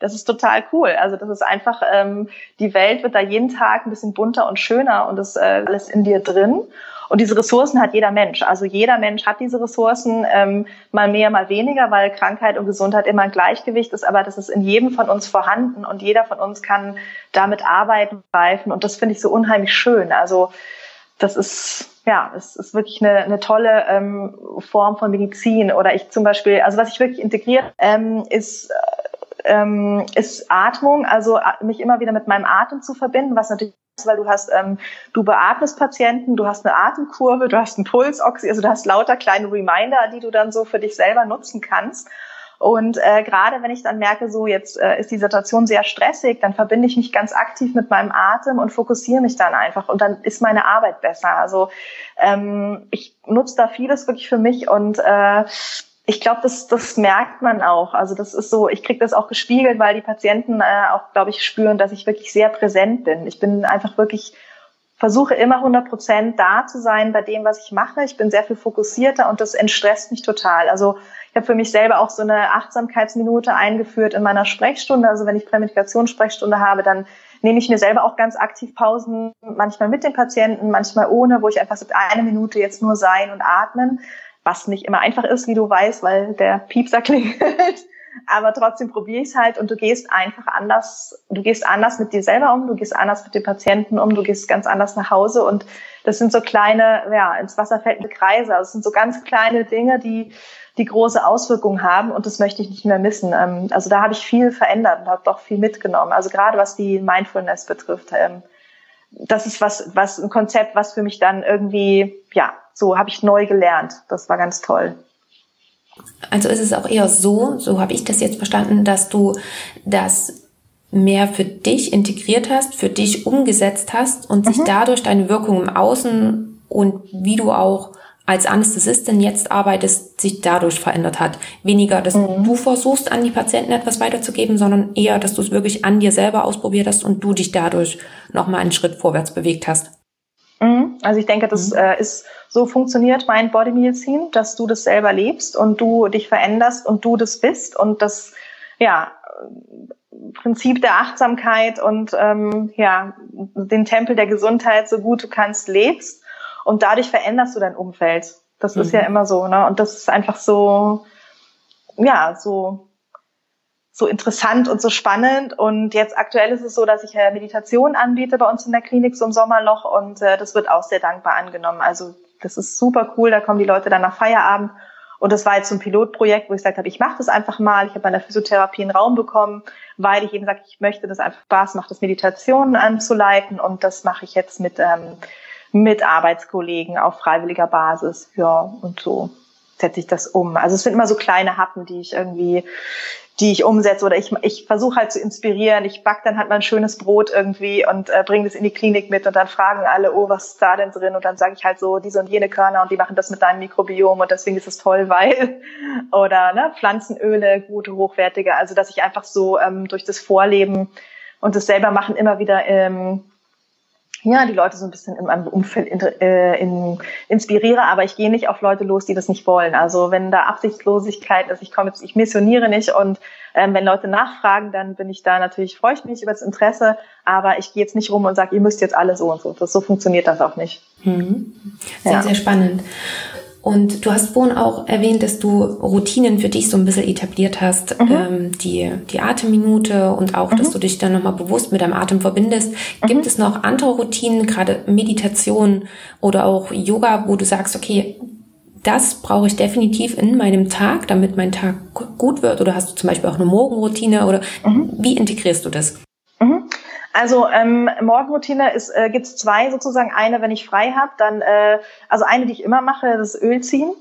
Das ist total cool. Also das ist einfach, ähm, die Welt wird da jeden Tag ein bisschen bunter und schöner und das äh, alles in dir drin. Und diese Ressourcen hat jeder Mensch. Also jeder Mensch hat diese Ressourcen, ähm, mal mehr, mal weniger, weil Krankheit und Gesundheit immer ein Gleichgewicht ist. Aber das ist in jedem von uns vorhanden und jeder von uns kann damit arbeiten, greifen. Und das finde ich so unheimlich schön. Also das ist ja, es ist wirklich eine, eine tolle ähm, Form von Medizin. Oder ich zum Beispiel, also was ich wirklich integriert, ähm, ist ähm, ist Atmung, also äh, mich immer wieder mit meinem Atem zu verbinden, was natürlich weil du hast, ähm, du beatmest Patienten, du hast eine Atemkurve, du hast einen Pulsoxy, also du hast lauter kleine Reminder, die du dann so für dich selber nutzen kannst. Und äh, gerade wenn ich dann merke, so jetzt äh, ist die Situation sehr stressig, dann verbinde ich mich ganz aktiv mit meinem Atem und fokussiere mich dann einfach und dann ist meine Arbeit besser. Also ähm, ich nutze da vieles wirklich für mich und äh, ich glaube, das, das merkt man auch. Also das ist so, ich kriege das auch gespiegelt, weil die Patienten äh, auch, glaube ich, spüren, dass ich wirklich sehr präsent bin. Ich bin einfach wirklich versuche immer 100 Prozent da zu sein bei dem, was ich mache. Ich bin sehr viel fokussierter und das entstresst mich total. Also ich habe für mich selber auch so eine Achtsamkeitsminute eingeführt in meiner Sprechstunde. Also wenn ich Prämedikationssprechstunde habe, dann nehme ich mir selber auch ganz aktiv Pausen, manchmal mit den Patienten, manchmal ohne, wo ich einfach so eine Minute jetzt nur sein und atmen, was nicht immer einfach ist, wie du weißt, weil der Piepser klingelt. Aber trotzdem probiere ich es halt und du gehst einfach anders, du gehst anders mit dir selber um, du gehst anders mit den Patienten um, du gehst ganz anders nach Hause und das sind so kleine, ja, ins Wasser fällende Kreise. Also es sind so ganz kleine Dinge, die die große Auswirkungen haben und das möchte ich nicht mehr missen. Ähm, also da habe ich viel verändert und habe doch viel mitgenommen. Also gerade was die Mindfulness betrifft, ähm, das ist was, was ein Konzept, was für mich dann irgendwie, ja, so habe ich neu gelernt. Das war ganz toll. Also ist es auch eher so, so habe ich das jetzt verstanden, dass du das mehr für dich integriert hast, für dich umgesetzt hast und mhm. sich dadurch deine Wirkung im Außen und wie du auch als Anästhesistin jetzt arbeitest, sich dadurch verändert hat. Weniger, dass mhm. du versuchst, an die Patienten etwas weiterzugeben, sondern eher, dass du es wirklich an dir selber ausprobiert hast und du dich dadurch nochmal einen Schritt vorwärts bewegt hast. Mhm. Also ich denke, das mhm. äh, ist so funktioniert mein Body Medizin, dass du das selber lebst und du dich veränderst und du das bist und das ja Prinzip der Achtsamkeit und ähm, ja den Tempel der Gesundheit so gut du kannst lebst und dadurch veränderst du dein Umfeld. Das mhm. ist ja mhm. immer so, ne? Und das ist einfach so, ja, so, so interessant und so spannend. Und jetzt aktuell ist es so, dass ich Meditation anbiete bei uns in der Klinik so im Sommerloch und äh, das wird auch sehr dankbar angenommen. Also das ist super cool. Da kommen die Leute dann nach Feierabend. Und das war jetzt so ein Pilotprojekt, wo ich gesagt habe, ich mache das einfach mal. Ich habe bei der Physiotherapie einen Raum bekommen, weil ich eben sage, ich möchte das einfach Spaß macht, das Meditationen anzuleiten. Und das mache ich jetzt mit ähm, mit Arbeitskollegen auf freiwilliger Basis. Ja, und so setze ich das um. Also es sind immer so kleine Happen, die ich irgendwie, die ich umsetze oder ich, ich versuche halt zu inspirieren. Ich back dann halt mal ein schönes Brot irgendwie und äh, bringe das in die Klinik mit und dann fragen alle, oh, was ist da denn drin? Und dann sage ich halt so, diese und jene Körner und die machen das mit deinem Mikrobiom und deswegen ist es toll, weil oder ne, Pflanzenöle, gute, hochwertige. Also dass ich einfach so ähm, durch das Vorleben und das selber machen immer wieder ähm, ja, die Leute so ein bisschen in meinem Umfeld in, äh, in, inspiriere, aber ich gehe nicht auf Leute los, die das nicht wollen. Also wenn da Absichtslosigkeit ist, ich komme jetzt, ich missioniere nicht und ähm, wenn Leute nachfragen, dann bin ich da natürlich, freue ich mich über das Interesse, aber ich gehe jetzt nicht rum und sage, ihr müsst jetzt alle so und so. Das, so funktioniert das auch nicht. Mhm. Sehr, ja. sehr spannend. Und du hast vorhin auch erwähnt, dass du Routinen für dich so ein bisschen etabliert hast, mhm. ähm, die, die Atemminute und auch, mhm. dass du dich dann nochmal bewusst mit deinem Atem verbindest. Mhm. Gibt es noch andere Routinen, gerade Meditation oder auch Yoga, wo du sagst, okay, das brauche ich definitiv in meinem Tag, damit mein Tag gut wird? Oder hast du zum Beispiel auch eine Morgenroutine oder mhm. wie integrierst du das? Also ähm, Morgenroutine ist äh, gibt es zwei sozusagen. Eine, wenn ich frei habe, dann äh, also eine, die ich immer mache, das Öl ziehen.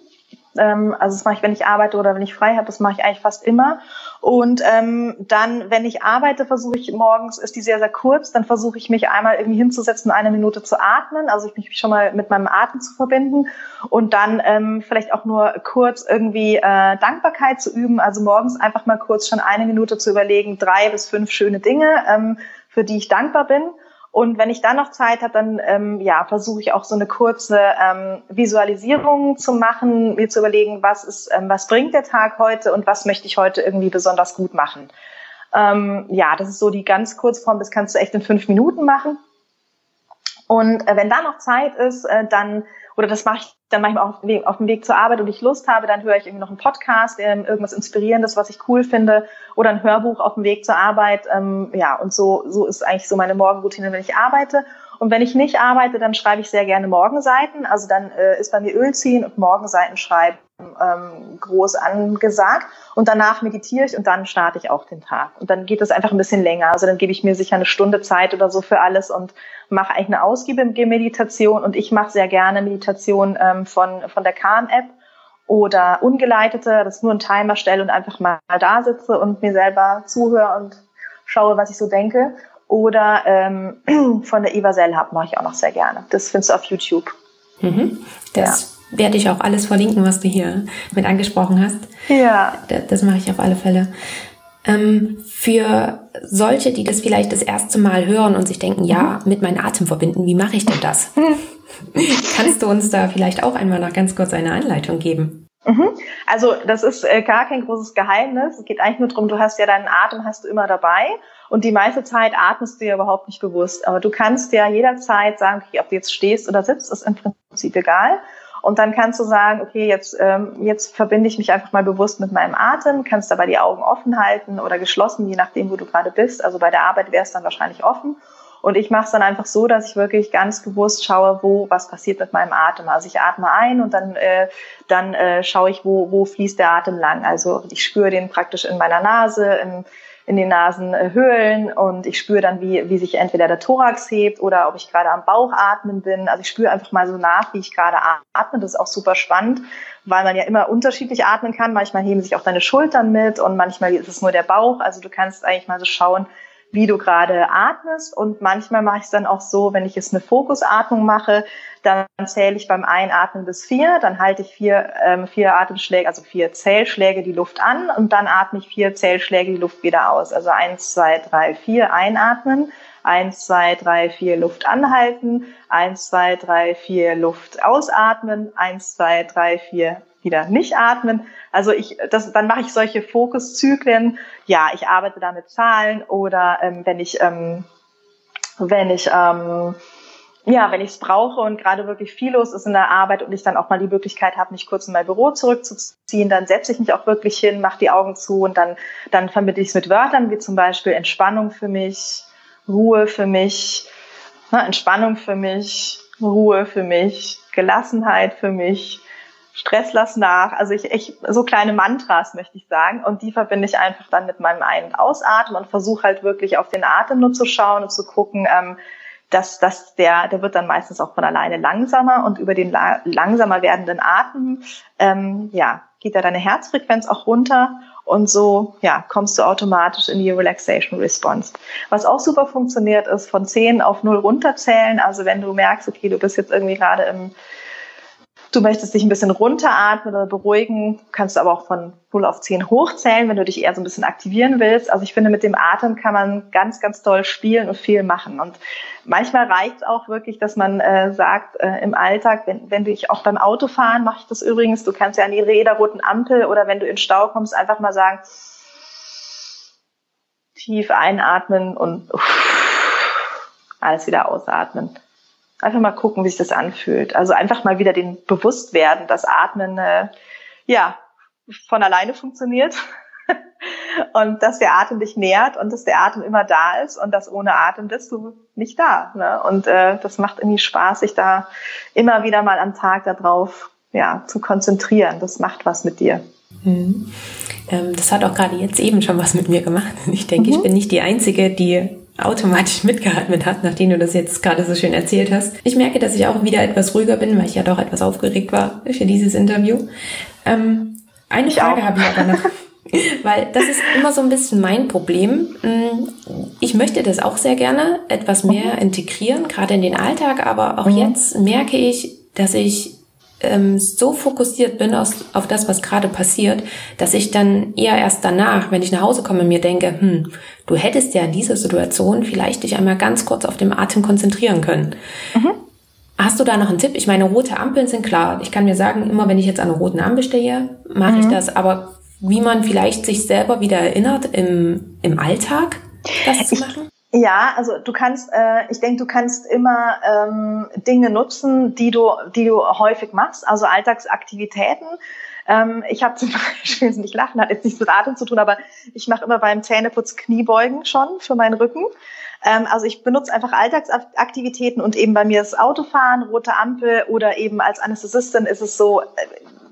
Ähm, also das mache ich, wenn ich arbeite oder wenn ich frei habe. Das mache ich eigentlich fast immer. Und ähm, dann, wenn ich arbeite, versuche ich morgens ist die sehr sehr kurz. Dann versuche ich mich einmal irgendwie hinzusetzen, eine Minute zu atmen. Also ich mich schon mal mit meinem Atem zu verbinden und dann ähm, vielleicht auch nur kurz irgendwie äh, Dankbarkeit zu üben. Also morgens einfach mal kurz schon eine Minute zu überlegen, drei bis fünf schöne Dinge. Ähm, für die ich dankbar bin. Und wenn ich dann noch Zeit habe, dann ähm, ja, versuche ich auch so eine kurze ähm, Visualisierung zu machen, mir zu überlegen, was ist, ähm, was bringt der Tag heute und was möchte ich heute irgendwie besonders gut machen. Ähm, ja, das ist so die ganz Kurzform, das kannst du echt in fünf Minuten machen. Und äh, wenn da noch Zeit ist, äh, dann oder das mache ich dann manchmal auf, auf dem Weg zur Arbeit und ich Lust habe, dann höre ich irgendwie noch einen Podcast, irgendwas Inspirierendes, was ich cool finde, oder ein Hörbuch auf dem Weg zur Arbeit. Ähm, ja, und so, so ist eigentlich so meine Morgenroutine, wenn ich arbeite. Und wenn ich nicht arbeite, dann schreibe ich sehr gerne Morgenseiten. Also dann äh, ist bei mir Öl ziehen und Morgenseiten schreiben ähm, groß angesagt. Und danach meditiere ich und dann starte ich auch den Tag. Und dann geht es einfach ein bisschen länger. Also dann gebe ich mir sicher eine Stunde Zeit oder so für alles und mache eigentlich eine ausgiebige Meditation. Und ich mache sehr gerne Meditation ähm, von, von der Calm-App oder ungeleitete, dass ich nur einen Timer stelle und einfach mal da sitze und mir selber zuhöre und schaue, was ich so denke. Oder ähm, von der Eva Hub mache ich auch noch sehr gerne. Das findest du auf YouTube. Mhm. Das ja. Werde ich auch alles verlinken, was du hier mit angesprochen hast. Ja. Das, das mache ich auf alle Fälle. Ähm, für solche, die das vielleicht das erste Mal hören und sich denken, ja, mit meinem Atem verbinden, wie mache ich denn das? Kannst du uns da vielleicht auch einmal noch ganz kurz eine Anleitung geben? Mhm. Also das ist äh, gar kein großes Geheimnis. Es geht eigentlich nur darum, du hast ja deinen Atem hast du immer dabei und die meiste Zeit atmest du ja überhaupt nicht bewusst. Aber du kannst ja jederzeit sagen, okay, ob du jetzt stehst oder sitzt, ist im Prinzip egal. Und dann kannst du sagen, okay, jetzt, ähm, jetzt verbinde ich mich einfach mal bewusst mit meinem Atem, kannst dabei die Augen offen halten oder geschlossen, je nachdem, wo du gerade bist. Also bei der Arbeit wäre es dann wahrscheinlich offen. Und ich mache es dann einfach so, dass ich wirklich ganz bewusst schaue, wo was passiert mit meinem Atem. Also ich atme ein und dann, äh, dann äh, schaue ich, wo, wo fließt der Atem lang. Also ich spüre den praktisch in meiner Nase, im, in den Nasenhöhlen und ich spüre dann, wie, wie sich entweder der Thorax hebt oder ob ich gerade am Bauch atmen bin. Also ich spüre einfach mal so nach, wie ich gerade atme. Das ist auch super spannend, weil man ja immer unterschiedlich atmen kann. Manchmal heben sich auch deine Schultern mit und manchmal ist es nur der Bauch. Also du kannst eigentlich mal so schauen, wie du gerade atmest. Und manchmal mache ich es dann auch so, wenn ich jetzt eine Fokusatmung mache, dann zähle ich beim Einatmen bis vier, dann halte ich vier, ähm, vier Atemschläge, also vier Zählschläge die Luft an und dann atme ich vier Zählschläge die Luft wieder aus. Also eins, zwei, drei, vier einatmen, eins, zwei, drei, vier Luft anhalten, eins, zwei, drei, vier Luft ausatmen, eins, zwei, drei, vier wieder nicht atmen. Also ich, das, dann mache ich solche Fokuszyklen. Ja, ich arbeite da mit Zahlen oder ähm, wenn ich, ähm, wenn ich ähm, ja, wenn ich es brauche und gerade wirklich viel los ist in der Arbeit und ich dann auch mal die Möglichkeit habe, mich kurz in mein Büro zurückzuziehen, dann setze ich mich auch wirklich hin, mache die Augen zu und dann, dann vermittle ich es mit Wörtern wie zum Beispiel Entspannung für mich, Ruhe für mich, ne, Entspannung für mich, Ruhe für mich, Gelassenheit für mich, Stress lass nach. Also ich, ich so kleine Mantras möchte ich sagen und die verbinde ich einfach dann mit meinem Ein- und Ausatmen und versuche halt wirklich auf den Atem nur zu schauen und zu gucken, ähm, dass, dass der, der wird dann meistens auch von alleine langsamer und über den la langsamer werdenden Atem, ähm, ja, geht da deine Herzfrequenz auch runter und so, ja, kommst du automatisch in die Relaxation Response. Was auch super funktioniert, ist von 10 auf 0 runterzählen. Also wenn du merkst, okay, du bist jetzt irgendwie gerade im, Du möchtest dich ein bisschen runteratmen oder beruhigen, kannst aber auch von 0 auf 10 hochzählen, wenn du dich eher so ein bisschen aktivieren willst. Also ich finde, mit dem Atem kann man ganz, ganz toll spielen und viel machen. Und manchmal reicht es auch wirklich, dass man äh, sagt, äh, im Alltag, wenn, wenn du ich auch beim Autofahren mache ich das übrigens, du kannst ja an die Räderroten Ampel oder wenn du in Stau kommst, einfach mal sagen, tief einatmen und uff, alles wieder ausatmen. Einfach mal gucken, wie sich das anfühlt. Also einfach mal wieder den Bewusstwerden, dass Atmen äh, ja von alleine funktioniert und dass der Atem dich nährt und dass der Atem immer da ist und dass ohne Atem bist du nicht da. Ne? Und äh, das macht irgendwie Spaß, sich da immer wieder mal am Tag darauf ja, zu konzentrieren. Das macht was mit dir. Mhm. Ähm, das hat auch gerade jetzt eben schon was mit mir gemacht. Ich denke, mhm. ich bin nicht die Einzige, die automatisch mitgeatmet hat, nachdem du das jetzt gerade so schön erzählt hast. Ich merke, dass ich auch wieder etwas ruhiger bin, weil ich ja doch etwas aufgeregt war für dieses Interview. Ähm, eine ich Frage habe ich aber noch. Weil das ist immer so ein bisschen mein Problem. Mm, ich möchte das auch sehr gerne etwas mehr mhm. integrieren, gerade in den Alltag, aber auch mhm. jetzt merke ich, dass ich ähm, so fokussiert bin aus, auf das, was gerade passiert, dass ich dann eher erst danach, wenn ich nach Hause komme, mir denke, hm, du hättest ja in dieser Situation vielleicht dich einmal ganz kurz auf den Atem konzentrieren können. Mhm. Hast du da noch einen Tipp? Ich meine, rote Ampeln sind klar. Ich kann mir sagen, immer wenn ich jetzt an einer roten Ampel stehe, mache mhm. ich das. Aber wie man vielleicht sich selber wieder erinnert im, im Alltag, das zu machen? Ja, also du kannst, äh, ich denke, du kannst immer ähm, Dinge nutzen, die du, die du häufig machst, also Alltagsaktivitäten. Ähm, ich habe zum Beispiel, nicht lachen, hat jetzt nichts mit Atem zu tun, aber ich mache immer beim Zähneputz Kniebeugen schon für meinen Rücken. Ähm, also ich benutze einfach Alltagsaktivitäten und eben bei mir ist Autofahren, rote Ampel oder eben als Anästhesistin ist es so, äh,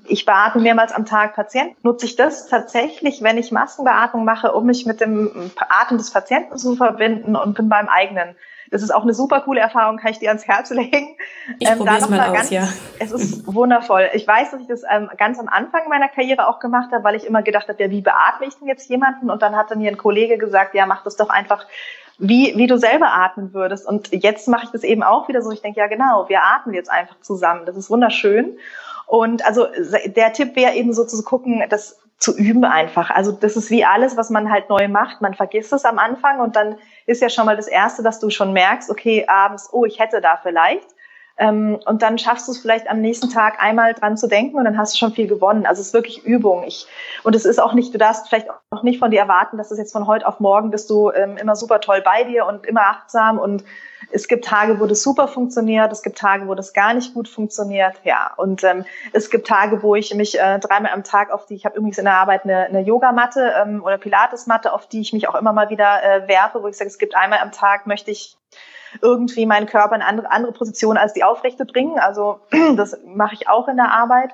ich beatme mehrmals am Tag Patienten. Nutze ich das tatsächlich, wenn ich Maskenbeatmung mache, um mich mit dem Atem des Patienten zu verbinden und bin beim eigenen. Das ist auch eine super coole Erfahrung, kann ich dir ans Herz legen. Ich ähm, probiere es mal, mal ganz, aus, ja. Es ist wundervoll. Ich weiß, dass ich das ähm, ganz am Anfang meiner Karriere auch gemacht habe, weil ich immer gedacht habe, ja, wie beatme ich denn jetzt jemanden? Und dann hat dann mir ein Kollege gesagt, ja, mach das doch einfach wie, wie du selber atmen würdest. Und jetzt mache ich das eben auch wieder so. Ich denke, ja genau, wir atmen jetzt einfach zusammen. Das ist wunderschön. Und also der Tipp wäre eben so zu gucken, dass zu üben einfach. Also das ist wie alles, was man halt neu macht. Man vergisst es am Anfang und dann ist ja schon mal das Erste, dass du schon merkst, okay, abends, oh, ich hätte da vielleicht. Ähm, und dann schaffst du es vielleicht am nächsten Tag einmal dran zu denken und dann hast du schon viel gewonnen. Also es ist wirklich Übung. Ich, und es ist auch nicht, du darfst vielleicht auch nicht von dir erwarten, dass es jetzt von heute auf morgen bist du ähm, immer super toll bei dir und immer achtsam und es gibt Tage, wo das super funktioniert, es gibt Tage, wo das gar nicht gut funktioniert, ja. Und ähm, es gibt Tage, wo ich mich äh, dreimal am Tag auf die, ich habe übrigens in der Arbeit eine, eine Yogamatte ähm, oder Pilatesmatte, auf die ich mich auch immer mal wieder äh, werfe, wo ich sage, es gibt einmal am Tag, möchte ich irgendwie meinen Körper in andere, andere Position als die aufrechte bringen. Also das mache ich auch in der Arbeit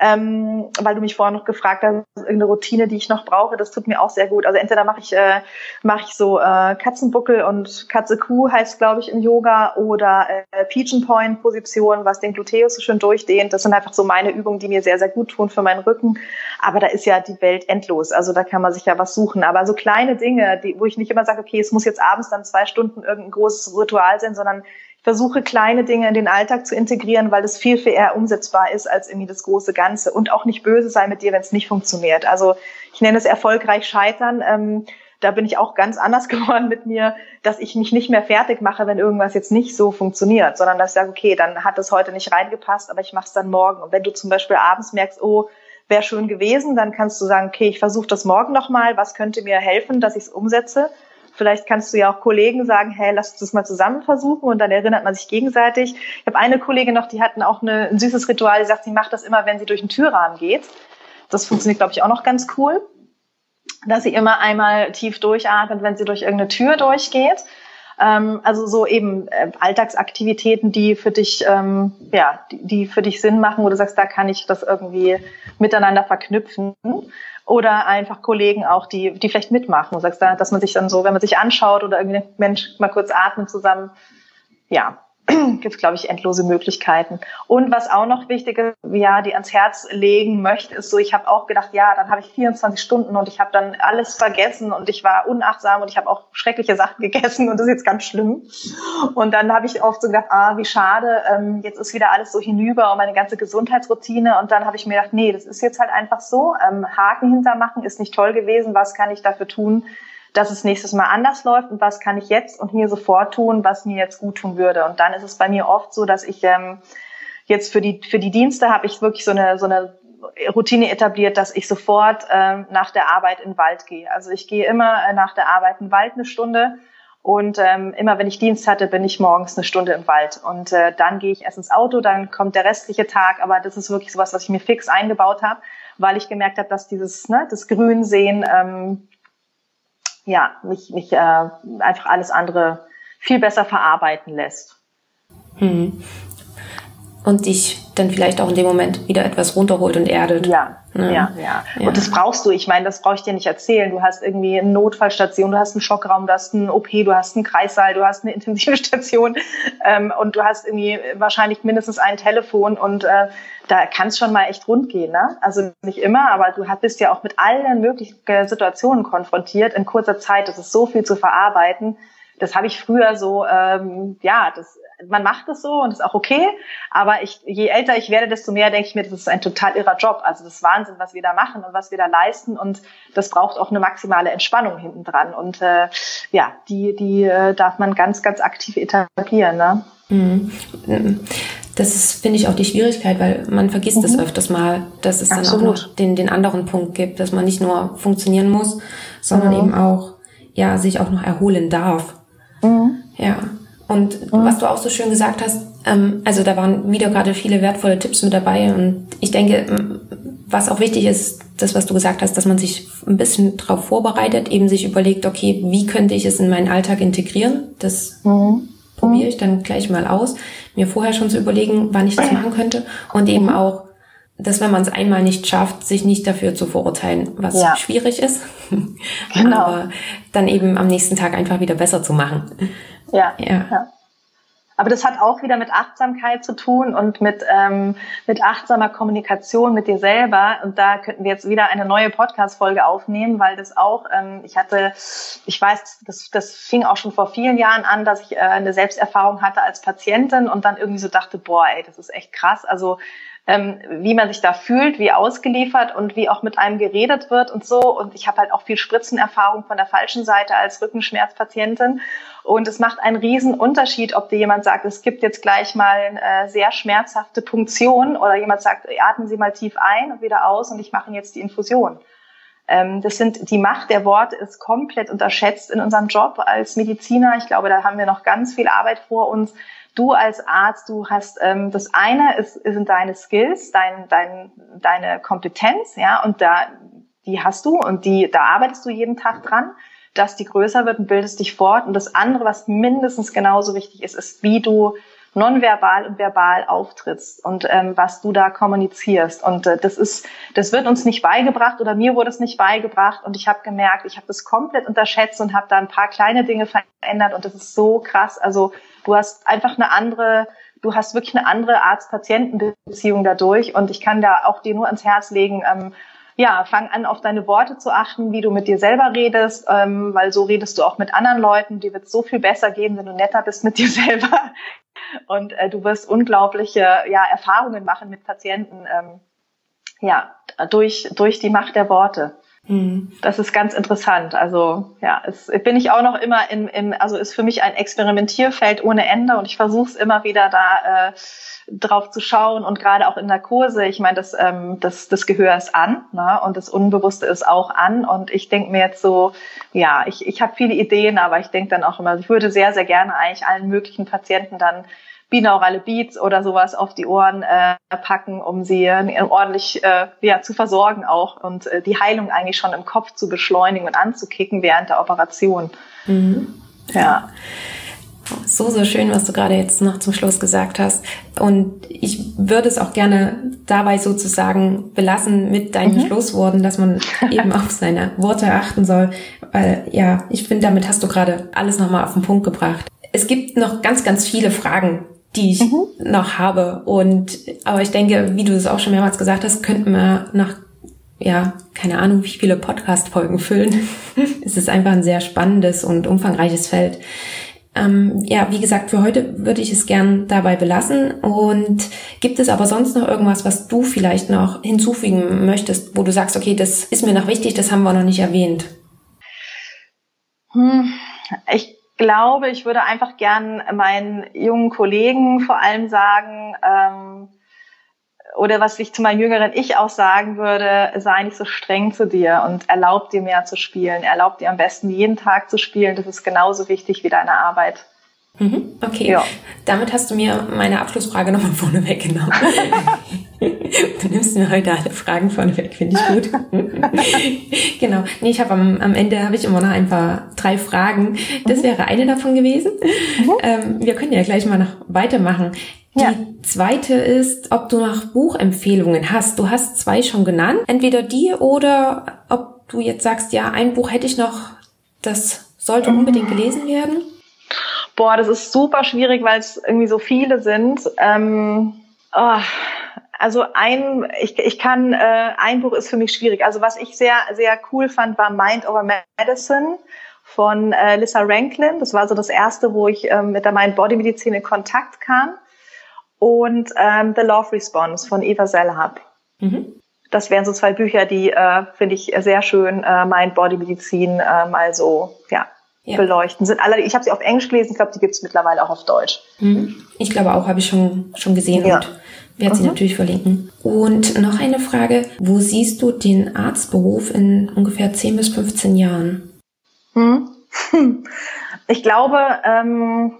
ähm, weil du mich vorher noch gefragt hast, irgendeine Routine, die ich noch brauche, das tut mir auch sehr gut. Also entweder mache ich äh, mache ich so äh, Katzenbuckel und Katze-Kuh heißt, glaube ich, im Yoga oder äh, Pigeon Point Position, was den Gluteus so schön durchdehnt. Das sind einfach so meine Übungen, die mir sehr sehr gut tun für meinen Rücken. Aber da ist ja die Welt endlos. Also da kann man sich ja was suchen. Aber so kleine Dinge, die, wo ich nicht immer sage, okay, es muss jetzt abends dann zwei Stunden irgendein großes Ritual sein, sondern versuche kleine Dinge in den Alltag zu integrieren, weil das viel, viel eher umsetzbar ist als irgendwie das große Ganze. Und auch nicht böse sein mit dir, wenn es nicht funktioniert. Also ich nenne es erfolgreich scheitern. Ähm, da bin ich auch ganz anders geworden mit mir, dass ich mich nicht mehr fertig mache, wenn irgendwas jetzt nicht so funktioniert, sondern dass ich sage, okay, dann hat es heute nicht reingepasst, aber ich mache es dann morgen. Und wenn du zum Beispiel abends merkst, oh, wäre schön gewesen, dann kannst du sagen, okay, ich versuche das morgen nochmal, was könnte mir helfen, dass ich es umsetze. Vielleicht kannst du ja auch Kollegen sagen, hey, lass uns das mal zusammen versuchen und dann erinnert man sich gegenseitig. Ich habe eine Kollegin noch, die hatten auch eine, ein süßes Ritual, die sagt, sie macht das immer, wenn sie durch den Türrahmen geht. Das funktioniert, glaube ich, auch noch ganz cool, dass sie immer einmal tief durchatmet, wenn sie durch irgendeine Tür durchgeht. Ähm, also so eben äh, Alltagsaktivitäten, die für dich, ähm, ja, die, die für dich Sinn machen, wo du sagst, da kann ich das irgendwie miteinander verknüpfen oder einfach Kollegen auch, die, die vielleicht mitmachen. Du sagst da, dass man sich dann so, wenn man sich anschaut oder irgendwie Mensch mal kurz atmen zusammen, ja, gibt glaube ich, endlose Möglichkeiten. Und was auch noch wichtig ist, ja, die ans Herz legen möchte, ist so, ich habe auch gedacht, ja, dann habe ich 24 Stunden und ich habe dann alles vergessen und ich war unachtsam und ich habe auch schreckliche Sachen gegessen und das ist jetzt ganz schlimm. Und dann habe ich oft so gedacht, ah, wie schade, ähm, jetzt ist wieder alles so hinüber und meine ganze Gesundheitsroutine. Und dann habe ich mir gedacht, nee, das ist jetzt halt einfach so. Ähm, Haken hintermachen ist nicht toll gewesen. Was kann ich dafür tun, dass es nächstes Mal anders läuft und was kann ich jetzt und hier sofort tun, was mir jetzt gut tun würde. Und dann ist es bei mir oft so, dass ich ähm, jetzt für die für die Dienste habe ich wirklich so eine so eine Routine etabliert, dass ich sofort ähm, nach der Arbeit in den Wald gehe. Also ich gehe immer äh, nach der Arbeit in den Wald eine Stunde und ähm, immer wenn ich Dienst hatte, bin ich morgens eine Stunde im Wald. Und äh, dann gehe ich erst ins Auto, dann kommt der restliche Tag. Aber das ist wirklich sowas, was ich mir fix eingebaut habe, weil ich gemerkt habe, dass dieses ne, das Grünsehen ähm, ja, mich, mich äh, einfach alles andere viel besser verarbeiten lässt. Hm. Und dich dann vielleicht auch in dem Moment wieder etwas runterholt und erdet. Ja, ja, ja. ja. Und das brauchst du. Ich meine, das brauche ich dir nicht erzählen. Du hast irgendwie eine Notfallstation, du hast einen Schockraum, du hast einen OP, du hast einen Kreissaal, du hast eine Intensivstation ähm, und du hast irgendwie wahrscheinlich mindestens ein Telefon und äh, da kann es schon mal echt rund gehen. Ne? Also nicht immer, aber du bist ja auch mit allen möglichen Situationen konfrontiert in kurzer Zeit. Das ist so viel zu verarbeiten. Das habe ich früher so, ähm, ja, das, man macht es so und ist auch okay. Aber ich, je älter ich werde, desto mehr denke ich mir, das ist ein total irrer Job. Also das ist Wahnsinn, was wir da machen und was wir da leisten. Und das braucht auch eine maximale Entspannung hinten dran. Und äh, ja, die, die äh, darf man ganz, ganz aktiv etablieren. Ne? Mhm das ist, finde ich, auch die Schwierigkeit, weil man vergisst mhm. es öfters mal, dass es Absolut. dann auch noch den, den anderen Punkt gibt, dass man nicht nur funktionieren muss, sondern mhm. eben auch, ja, sich auch noch erholen darf. Mhm. Ja. Und mhm. was du auch so schön gesagt hast, ähm, also da waren wieder gerade viele wertvolle Tipps mit dabei und ich denke, was auch wichtig ist, das, was du gesagt hast, dass man sich ein bisschen darauf vorbereitet, eben sich überlegt, okay, wie könnte ich es in meinen Alltag integrieren? Das mhm probiere ich dann gleich mal aus, mir vorher schon zu überlegen, wann ich das machen könnte und eben auch, dass wenn man es einmal nicht schafft, sich nicht dafür zu verurteilen, was ja. schwierig ist, genau. aber dann eben am nächsten Tag einfach wieder besser zu machen. Ja. ja. ja. Aber das hat auch wieder mit Achtsamkeit zu tun und mit, ähm, mit achtsamer Kommunikation mit dir selber. Und da könnten wir jetzt wieder eine neue Podcast-Folge aufnehmen, weil das auch, ähm, ich hatte, ich weiß, das, das fing auch schon vor vielen Jahren an, dass ich äh, eine Selbsterfahrung hatte als Patientin und dann irgendwie so dachte, boah, ey, das ist echt krass. Also ähm, wie man sich da fühlt, wie ausgeliefert und wie auch mit einem geredet wird und so. Und ich habe halt auch viel Spritzenerfahrung von der falschen Seite als Rückenschmerzpatientin. Und es macht einen riesen Unterschied, ob dir jemand sagt, es gibt jetzt gleich mal eine äh, sehr schmerzhafte Punktion oder jemand sagt, atmen Sie mal tief ein und wieder aus und ich mache jetzt die Infusion. Ähm, das sind, die Macht der Worte ist komplett unterschätzt in unserem Job als Mediziner. Ich glaube, da haben wir noch ganz viel Arbeit vor uns. Du als Arzt, du hast ähm, das eine ist, sind deine Skills, dein, dein, deine Kompetenz, ja, und da die hast du und die da arbeitest du jeden Tag dran, dass die größer wird und bildest dich fort. Und das andere, was mindestens genauso wichtig ist, ist, wie du nonverbal und verbal auftrittst und ähm, was du da kommunizierst. Und äh, das ist, das wird uns nicht beigebracht oder mir wurde es nicht beigebracht. Und ich habe gemerkt, ich habe das komplett unterschätzt und habe da ein paar kleine Dinge verändert. Und das ist so krass. Also du hast einfach eine andere, du hast wirklich eine andere Arzt-Patienten-Beziehung dadurch. Und ich kann da auch dir nur ans Herz legen, ähm, ja, fang an, auf deine Worte zu achten, wie du mit dir selber redest, ähm, weil so redest du auch mit anderen Leuten. Dir wird so viel besser gehen, wenn du netter bist mit dir selber. Und äh, du wirst unglaubliche ja, Erfahrungen machen mit Patienten, ähm, ja, durch, durch die Macht der Worte. Mhm. Das ist ganz interessant. Also ja, es bin ich auch noch immer im, im also ist für mich ein Experimentierfeld ohne Ende und ich versuche es immer wieder da äh, drauf zu schauen und gerade auch in Narkose, ich meine, das, ähm, das, das Gehör ist an ne? und das Unbewusste ist auch an und ich denke mir jetzt so, ja, ich, ich habe viele Ideen, aber ich denke dann auch immer, ich würde sehr, sehr gerne eigentlich allen möglichen Patienten dann binaurale Beats oder sowas auf die Ohren äh, packen, um sie äh, ordentlich äh, ja, zu versorgen auch und äh, die Heilung eigentlich schon im Kopf zu beschleunigen und anzukicken während der Operation. Mhm. Ja. So, so schön, was du gerade jetzt noch zum Schluss gesagt hast. Und ich würde es auch gerne dabei sozusagen belassen mit deinen mhm. Schlussworten, dass man eben auf seine Worte achten soll. Weil, ja, ich finde, damit hast du gerade alles nochmal auf den Punkt gebracht. Es gibt noch ganz, ganz viele Fragen, die ich mhm. noch habe. Und, aber ich denke, wie du es auch schon mehrmals gesagt hast, könnten wir nach ja, keine Ahnung, wie viele Podcast-Folgen füllen. es ist einfach ein sehr spannendes und umfangreiches Feld. Ähm, ja, wie gesagt, für heute würde ich es gern dabei belassen. Und gibt es aber sonst noch irgendwas, was du vielleicht noch hinzufügen möchtest, wo du sagst, okay, das ist mir noch wichtig, das haben wir noch nicht erwähnt? Hm, ich glaube, ich würde einfach gern meinen jungen Kollegen vor allem sagen, ähm, oder was ich zu meinem jüngeren Ich auch sagen würde, sei nicht so streng zu dir und erlaub dir mehr zu spielen. Erlaub dir am besten jeden Tag zu spielen. Das ist genauso wichtig wie deine Arbeit. Mhm, okay, ja. damit hast du mir meine Abschlussfrage nochmal vorne weggenommen. du nimmst mir heute alle Fragen vorne weg, finde ich gut. genau. Nee, ich habe am, am Ende habe ich immer noch ein paar drei Fragen. Das wäre eine davon gewesen. Mhm. Ähm, wir können ja gleich mal noch weitermachen. Die ja. zweite ist, ob du noch Buchempfehlungen hast. Du hast zwei schon genannt. Entweder die oder ob du jetzt sagst, ja, ein Buch hätte ich noch, das sollte unbedingt gelesen werden. Boah, das ist super schwierig, weil es irgendwie so viele sind. Ähm, oh, also ein, ich, ich kann, äh, ein Buch ist für mich schwierig. Also was ich sehr, sehr cool fand, war Mind Over Medicine von äh, Lissa Ranklin. Das war so das erste, wo ich ähm, mit der Mind Body Medizin in Kontakt kam und ähm, The Love Response von Eva Selhab. Mhm. Das wären so zwei Bücher, die äh, finde ich sehr schön äh, Mind Body Medizin äh, mal so ja, ja. beleuchten. Sind alle, ich habe sie auf Englisch gelesen, ich glaube, die gibt es mittlerweile auch auf Deutsch. Mhm. Ich glaube auch, habe ich schon schon gesehen ja. und werde sie mhm. natürlich verlinken. Und noch eine Frage, wo siehst du den Arztberuf in ungefähr 10 bis 15 Jahren? Hm. Ich glaube, ähm,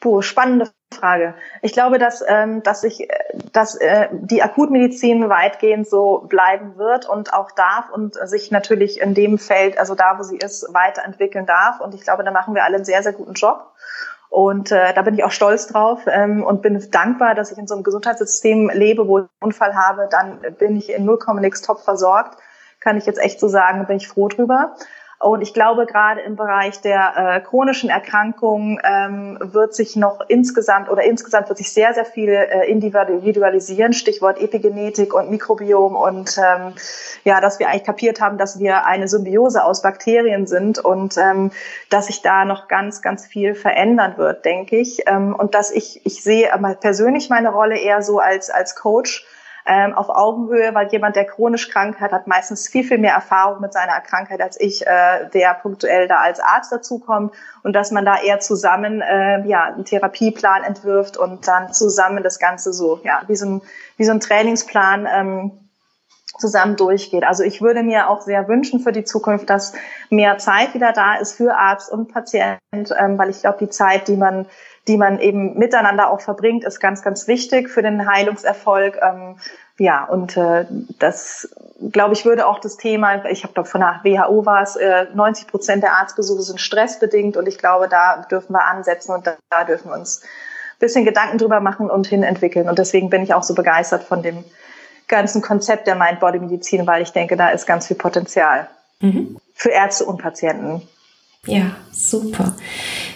puh, spannende Frage. Ich glaube, dass, ähm, dass, ich, dass äh, die Akutmedizin weitgehend so bleiben wird und auch darf und sich natürlich in dem Feld, also da, wo sie ist, weiterentwickeln darf. Und ich glaube, da machen wir alle einen sehr, sehr guten Job. Und äh, da bin ich auch stolz drauf ähm, und bin dankbar, dass ich in so einem Gesundheitssystem lebe, wo ich einen Unfall habe, dann bin ich in 0,6 top versorgt. Kann ich jetzt echt so sagen, bin ich froh drüber. Und ich glaube, gerade im Bereich der äh, chronischen Erkrankungen ähm, wird sich noch insgesamt oder insgesamt wird sich sehr, sehr viel äh, individualisieren. Stichwort Epigenetik und Mikrobiom und ähm, ja, dass wir eigentlich kapiert haben, dass wir eine Symbiose aus Bakterien sind und ähm, dass sich da noch ganz, ganz viel verändern wird, denke ich. Ähm, und dass ich, ich sehe persönlich meine Rolle eher so als, als Coach, ähm, auf Augenhöhe, weil jemand, der chronisch krank hat, hat meistens viel, viel mehr Erfahrung mit seiner Krankheit als ich, äh, der punktuell da als Arzt dazukommt und dass man da eher zusammen äh, ja, einen Therapieplan entwirft und dann zusammen das Ganze so, ja, wie so ein, wie so ein Trainingsplan ähm, zusammen durchgeht. Also ich würde mir auch sehr wünschen für die Zukunft, dass mehr Zeit wieder da ist für Arzt und Patient, ähm, weil ich glaube, die Zeit, die man die man eben miteinander auch verbringt, ist ganz, ganz wichtig für den Heilungserfolg. Ähm, ja, und äh, das, glaube ich, würde auch das Thema, ich habe glaube von der WHO war es, äh, 90 Prozent der Arztbesuche sind stressbedingt und ich glaube, da dürfen wir ansetzen und da, da dürfen wir uns ein bisschen Gedanken drüber machen und hinentwickeln. Und deswegen bin ich auch so begeistert von dem ganzen Konzept der Mind-Body-Medizin, weil ich denke, da ist ganz viel Potenzial mhm. für Ärzte und Patienten. Ja, super.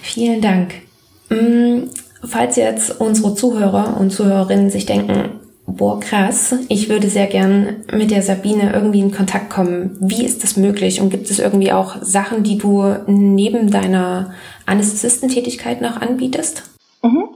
Vielen Dank. Mm, falls jetzt unsere Zuhörer und Zuhörerinnen sich denken, boah, krass, ich würde sehr gern mit der Sabine irgendwie in Kontakt kommen. Wie ist das möglich? Und gibt es irgendwie auch Sachen, die du neben deiner Anästhesistentätigkeit noch anbietest? Mhm.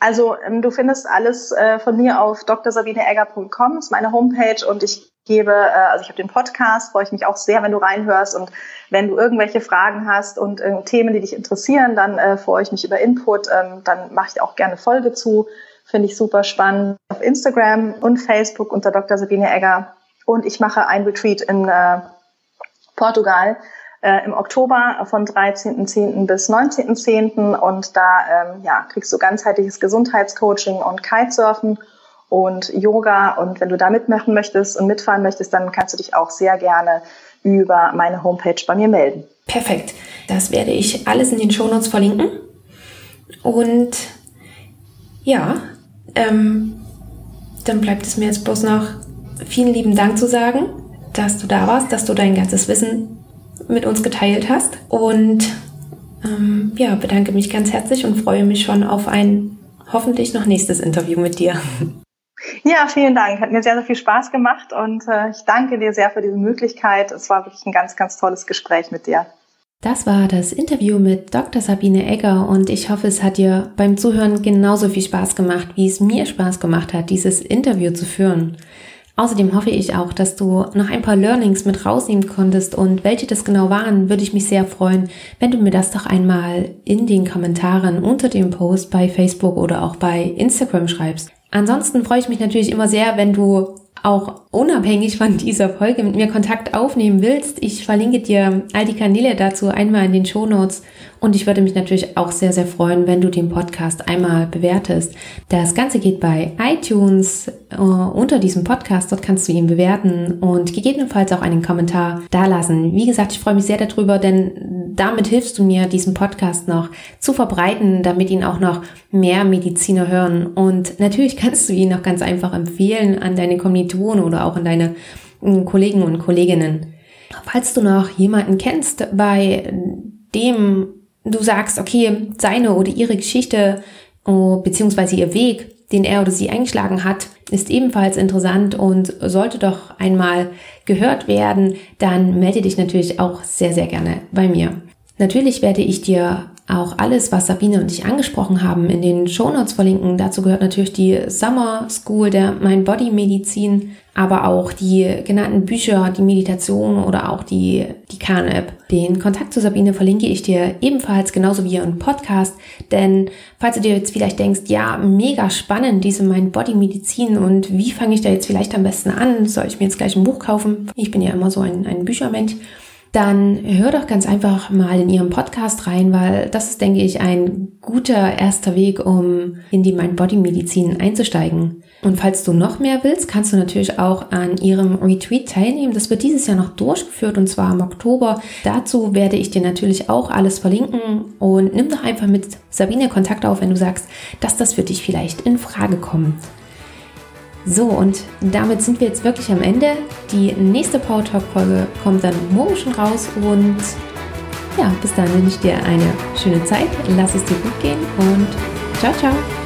Also ähm, du findest alles äh, von mir auf drsabineegger.com, ist meine Homepage und ich gebe, äh, also ich habe den Podcast, freue ich mich auch sehr, wenn du reinhörst und wenn du irgendwelche Fragen hast und äh, Themen, die dich interessieren, dann äh, freue ich mich über Input, ähm, dann mache ich auch gerne Folge zu, finde ich super spannend. Auf Instagram und Facebook unter Dr. Sabine Egger und ich mache ein Retreat in äh, Portugal äh, im Oktober von 13.10. bis 19.10. und da ähm, ja, kriegst du ganzheitliches Gesundheitscoaching und Kitesurfen und Yoga. Und wenn du da mitmachen möchtest und mitfahren möchtest, dann kannst du dich auch sehr gerne über meine Homepage bei mir melden. Perfekt. Das werde ich alles in den Shownotes verlinken. Und ja, ähm, dann bleibt es mir jetzt bloß noch vielen lieben Dank zu sagen, dass du da warst, dass du dein ganzes Wissen mit uns geteilt hast. Und ähm, ja, bedanke mich ganz herzlich und freue mich schon auf ein hoffentlich noch nächstes Interview mit dir. Ja, vielen Dank. Hat mir sehr, sehr viel Spaß gemacht und äh, ich danke dir sehr für diese Möglichkeit. Es war wirklich ein ganz, ganz tolles Gespräch mit dir. Das war das Interview mit Dr. Sabine Egger und ich hoffe, es hat dir beim Zuhören genauso viel Spaß gemacht, wie es mir Spaß gemacht hat, dieses Interview zu führen. Außerdem hoffe ich auch, dass du noch ein paar Learnings mit rausnehmen konntest und welche das genau waren, würde ich mich sehr freuen, wenn du mir das doch einmal in den Kommentaren unter dem Post bei Facebook oder auch bei Instagram schreibst. Ansonsten freue ich mich natürlich immer sehr, wenn du auch unabhängig von dieser Folge mit mir Kontakt aufnehmen willst. Ich verlinke dir all die Kanäle dazu einmal in den Show Notes und ich würde mich natürlich auch sehr, sehr freuen, wenn du den Podcast einmal bewertest. Das Ganze geht bei iTunes äh, unter diesem Podcast. Dort kannst du ihn bewerten und gegebenenfalls auch einen Kommentar dalassen. Wie gesagt, ich freue mich sehr darüber, denn damit hilfst du mir, diesen Podcast noch zu verbreiten, damit ihn auch noch mehr Mediziner hören. Und natürlich kannst du ihn noch ganz einfach empfehlen an deine Kommilitonen oder auch an deine mm, Kollegen und Kolleginnen. Falls du noch jemanden kennst, bei dem du sagst, okay, seine oder ihre Geschichte oh, beziehungsweise ihr Weg, den er oder sie eingeschlagen hat, ist ebenfalls interessant und sollte doch einmal gehört werden, dann melde dich natürlich auch sehr, sehr gerne bei mir. Natürlich werde ich dir auch alles, was Sabine und ich angesprochen haben, in den Shownotes verlinken. Dazu gehört natürlich die Summer School der Mind Body Medizin, aber auch die genannten Bücher, die Meditation oder auch die, die Khan-App. Den Kontakt zu Sabine verlinke ich dir ebenfalls, genauso wie ihren Podcast. Denn falls du dir jetzt vielleicht denkst, ja, mega spannend, diese Mind Body Medizin und wie fange ich da jetzt vielleicht am besten an? Soll ich mir jetzt gleich ein Buch kaufen? Ich bin ja immer so ein, ein Büchermensch dann hör doch ganz einfach mal in ihrem Podcast rein, weil das ist, denke ich, ein guter erster Weg, um in die Mind-Body-Medizin einzusteigen. Und falls du noch mehr willst, kannst du natürlich auch an ihrem Retreat teilnehmen. Das wird dieses Jahr noch durchgeführt und zwar im Oktober. Dazu werde ich dir natürlich auch alles verlinken und nimm doch einfach mit Sabine Kontakt auf, wenn du sagst, dass das für dich vielleicht in Frage kommt. So, und damit sind wir jetzt wirklich am Ende. Die nächste Power Talk Folge kommt dann morgen schon raus und ja, bis dann wünsche ich dir eine schöne Zeit. Lass es dir gut gehen und ciao, ciao.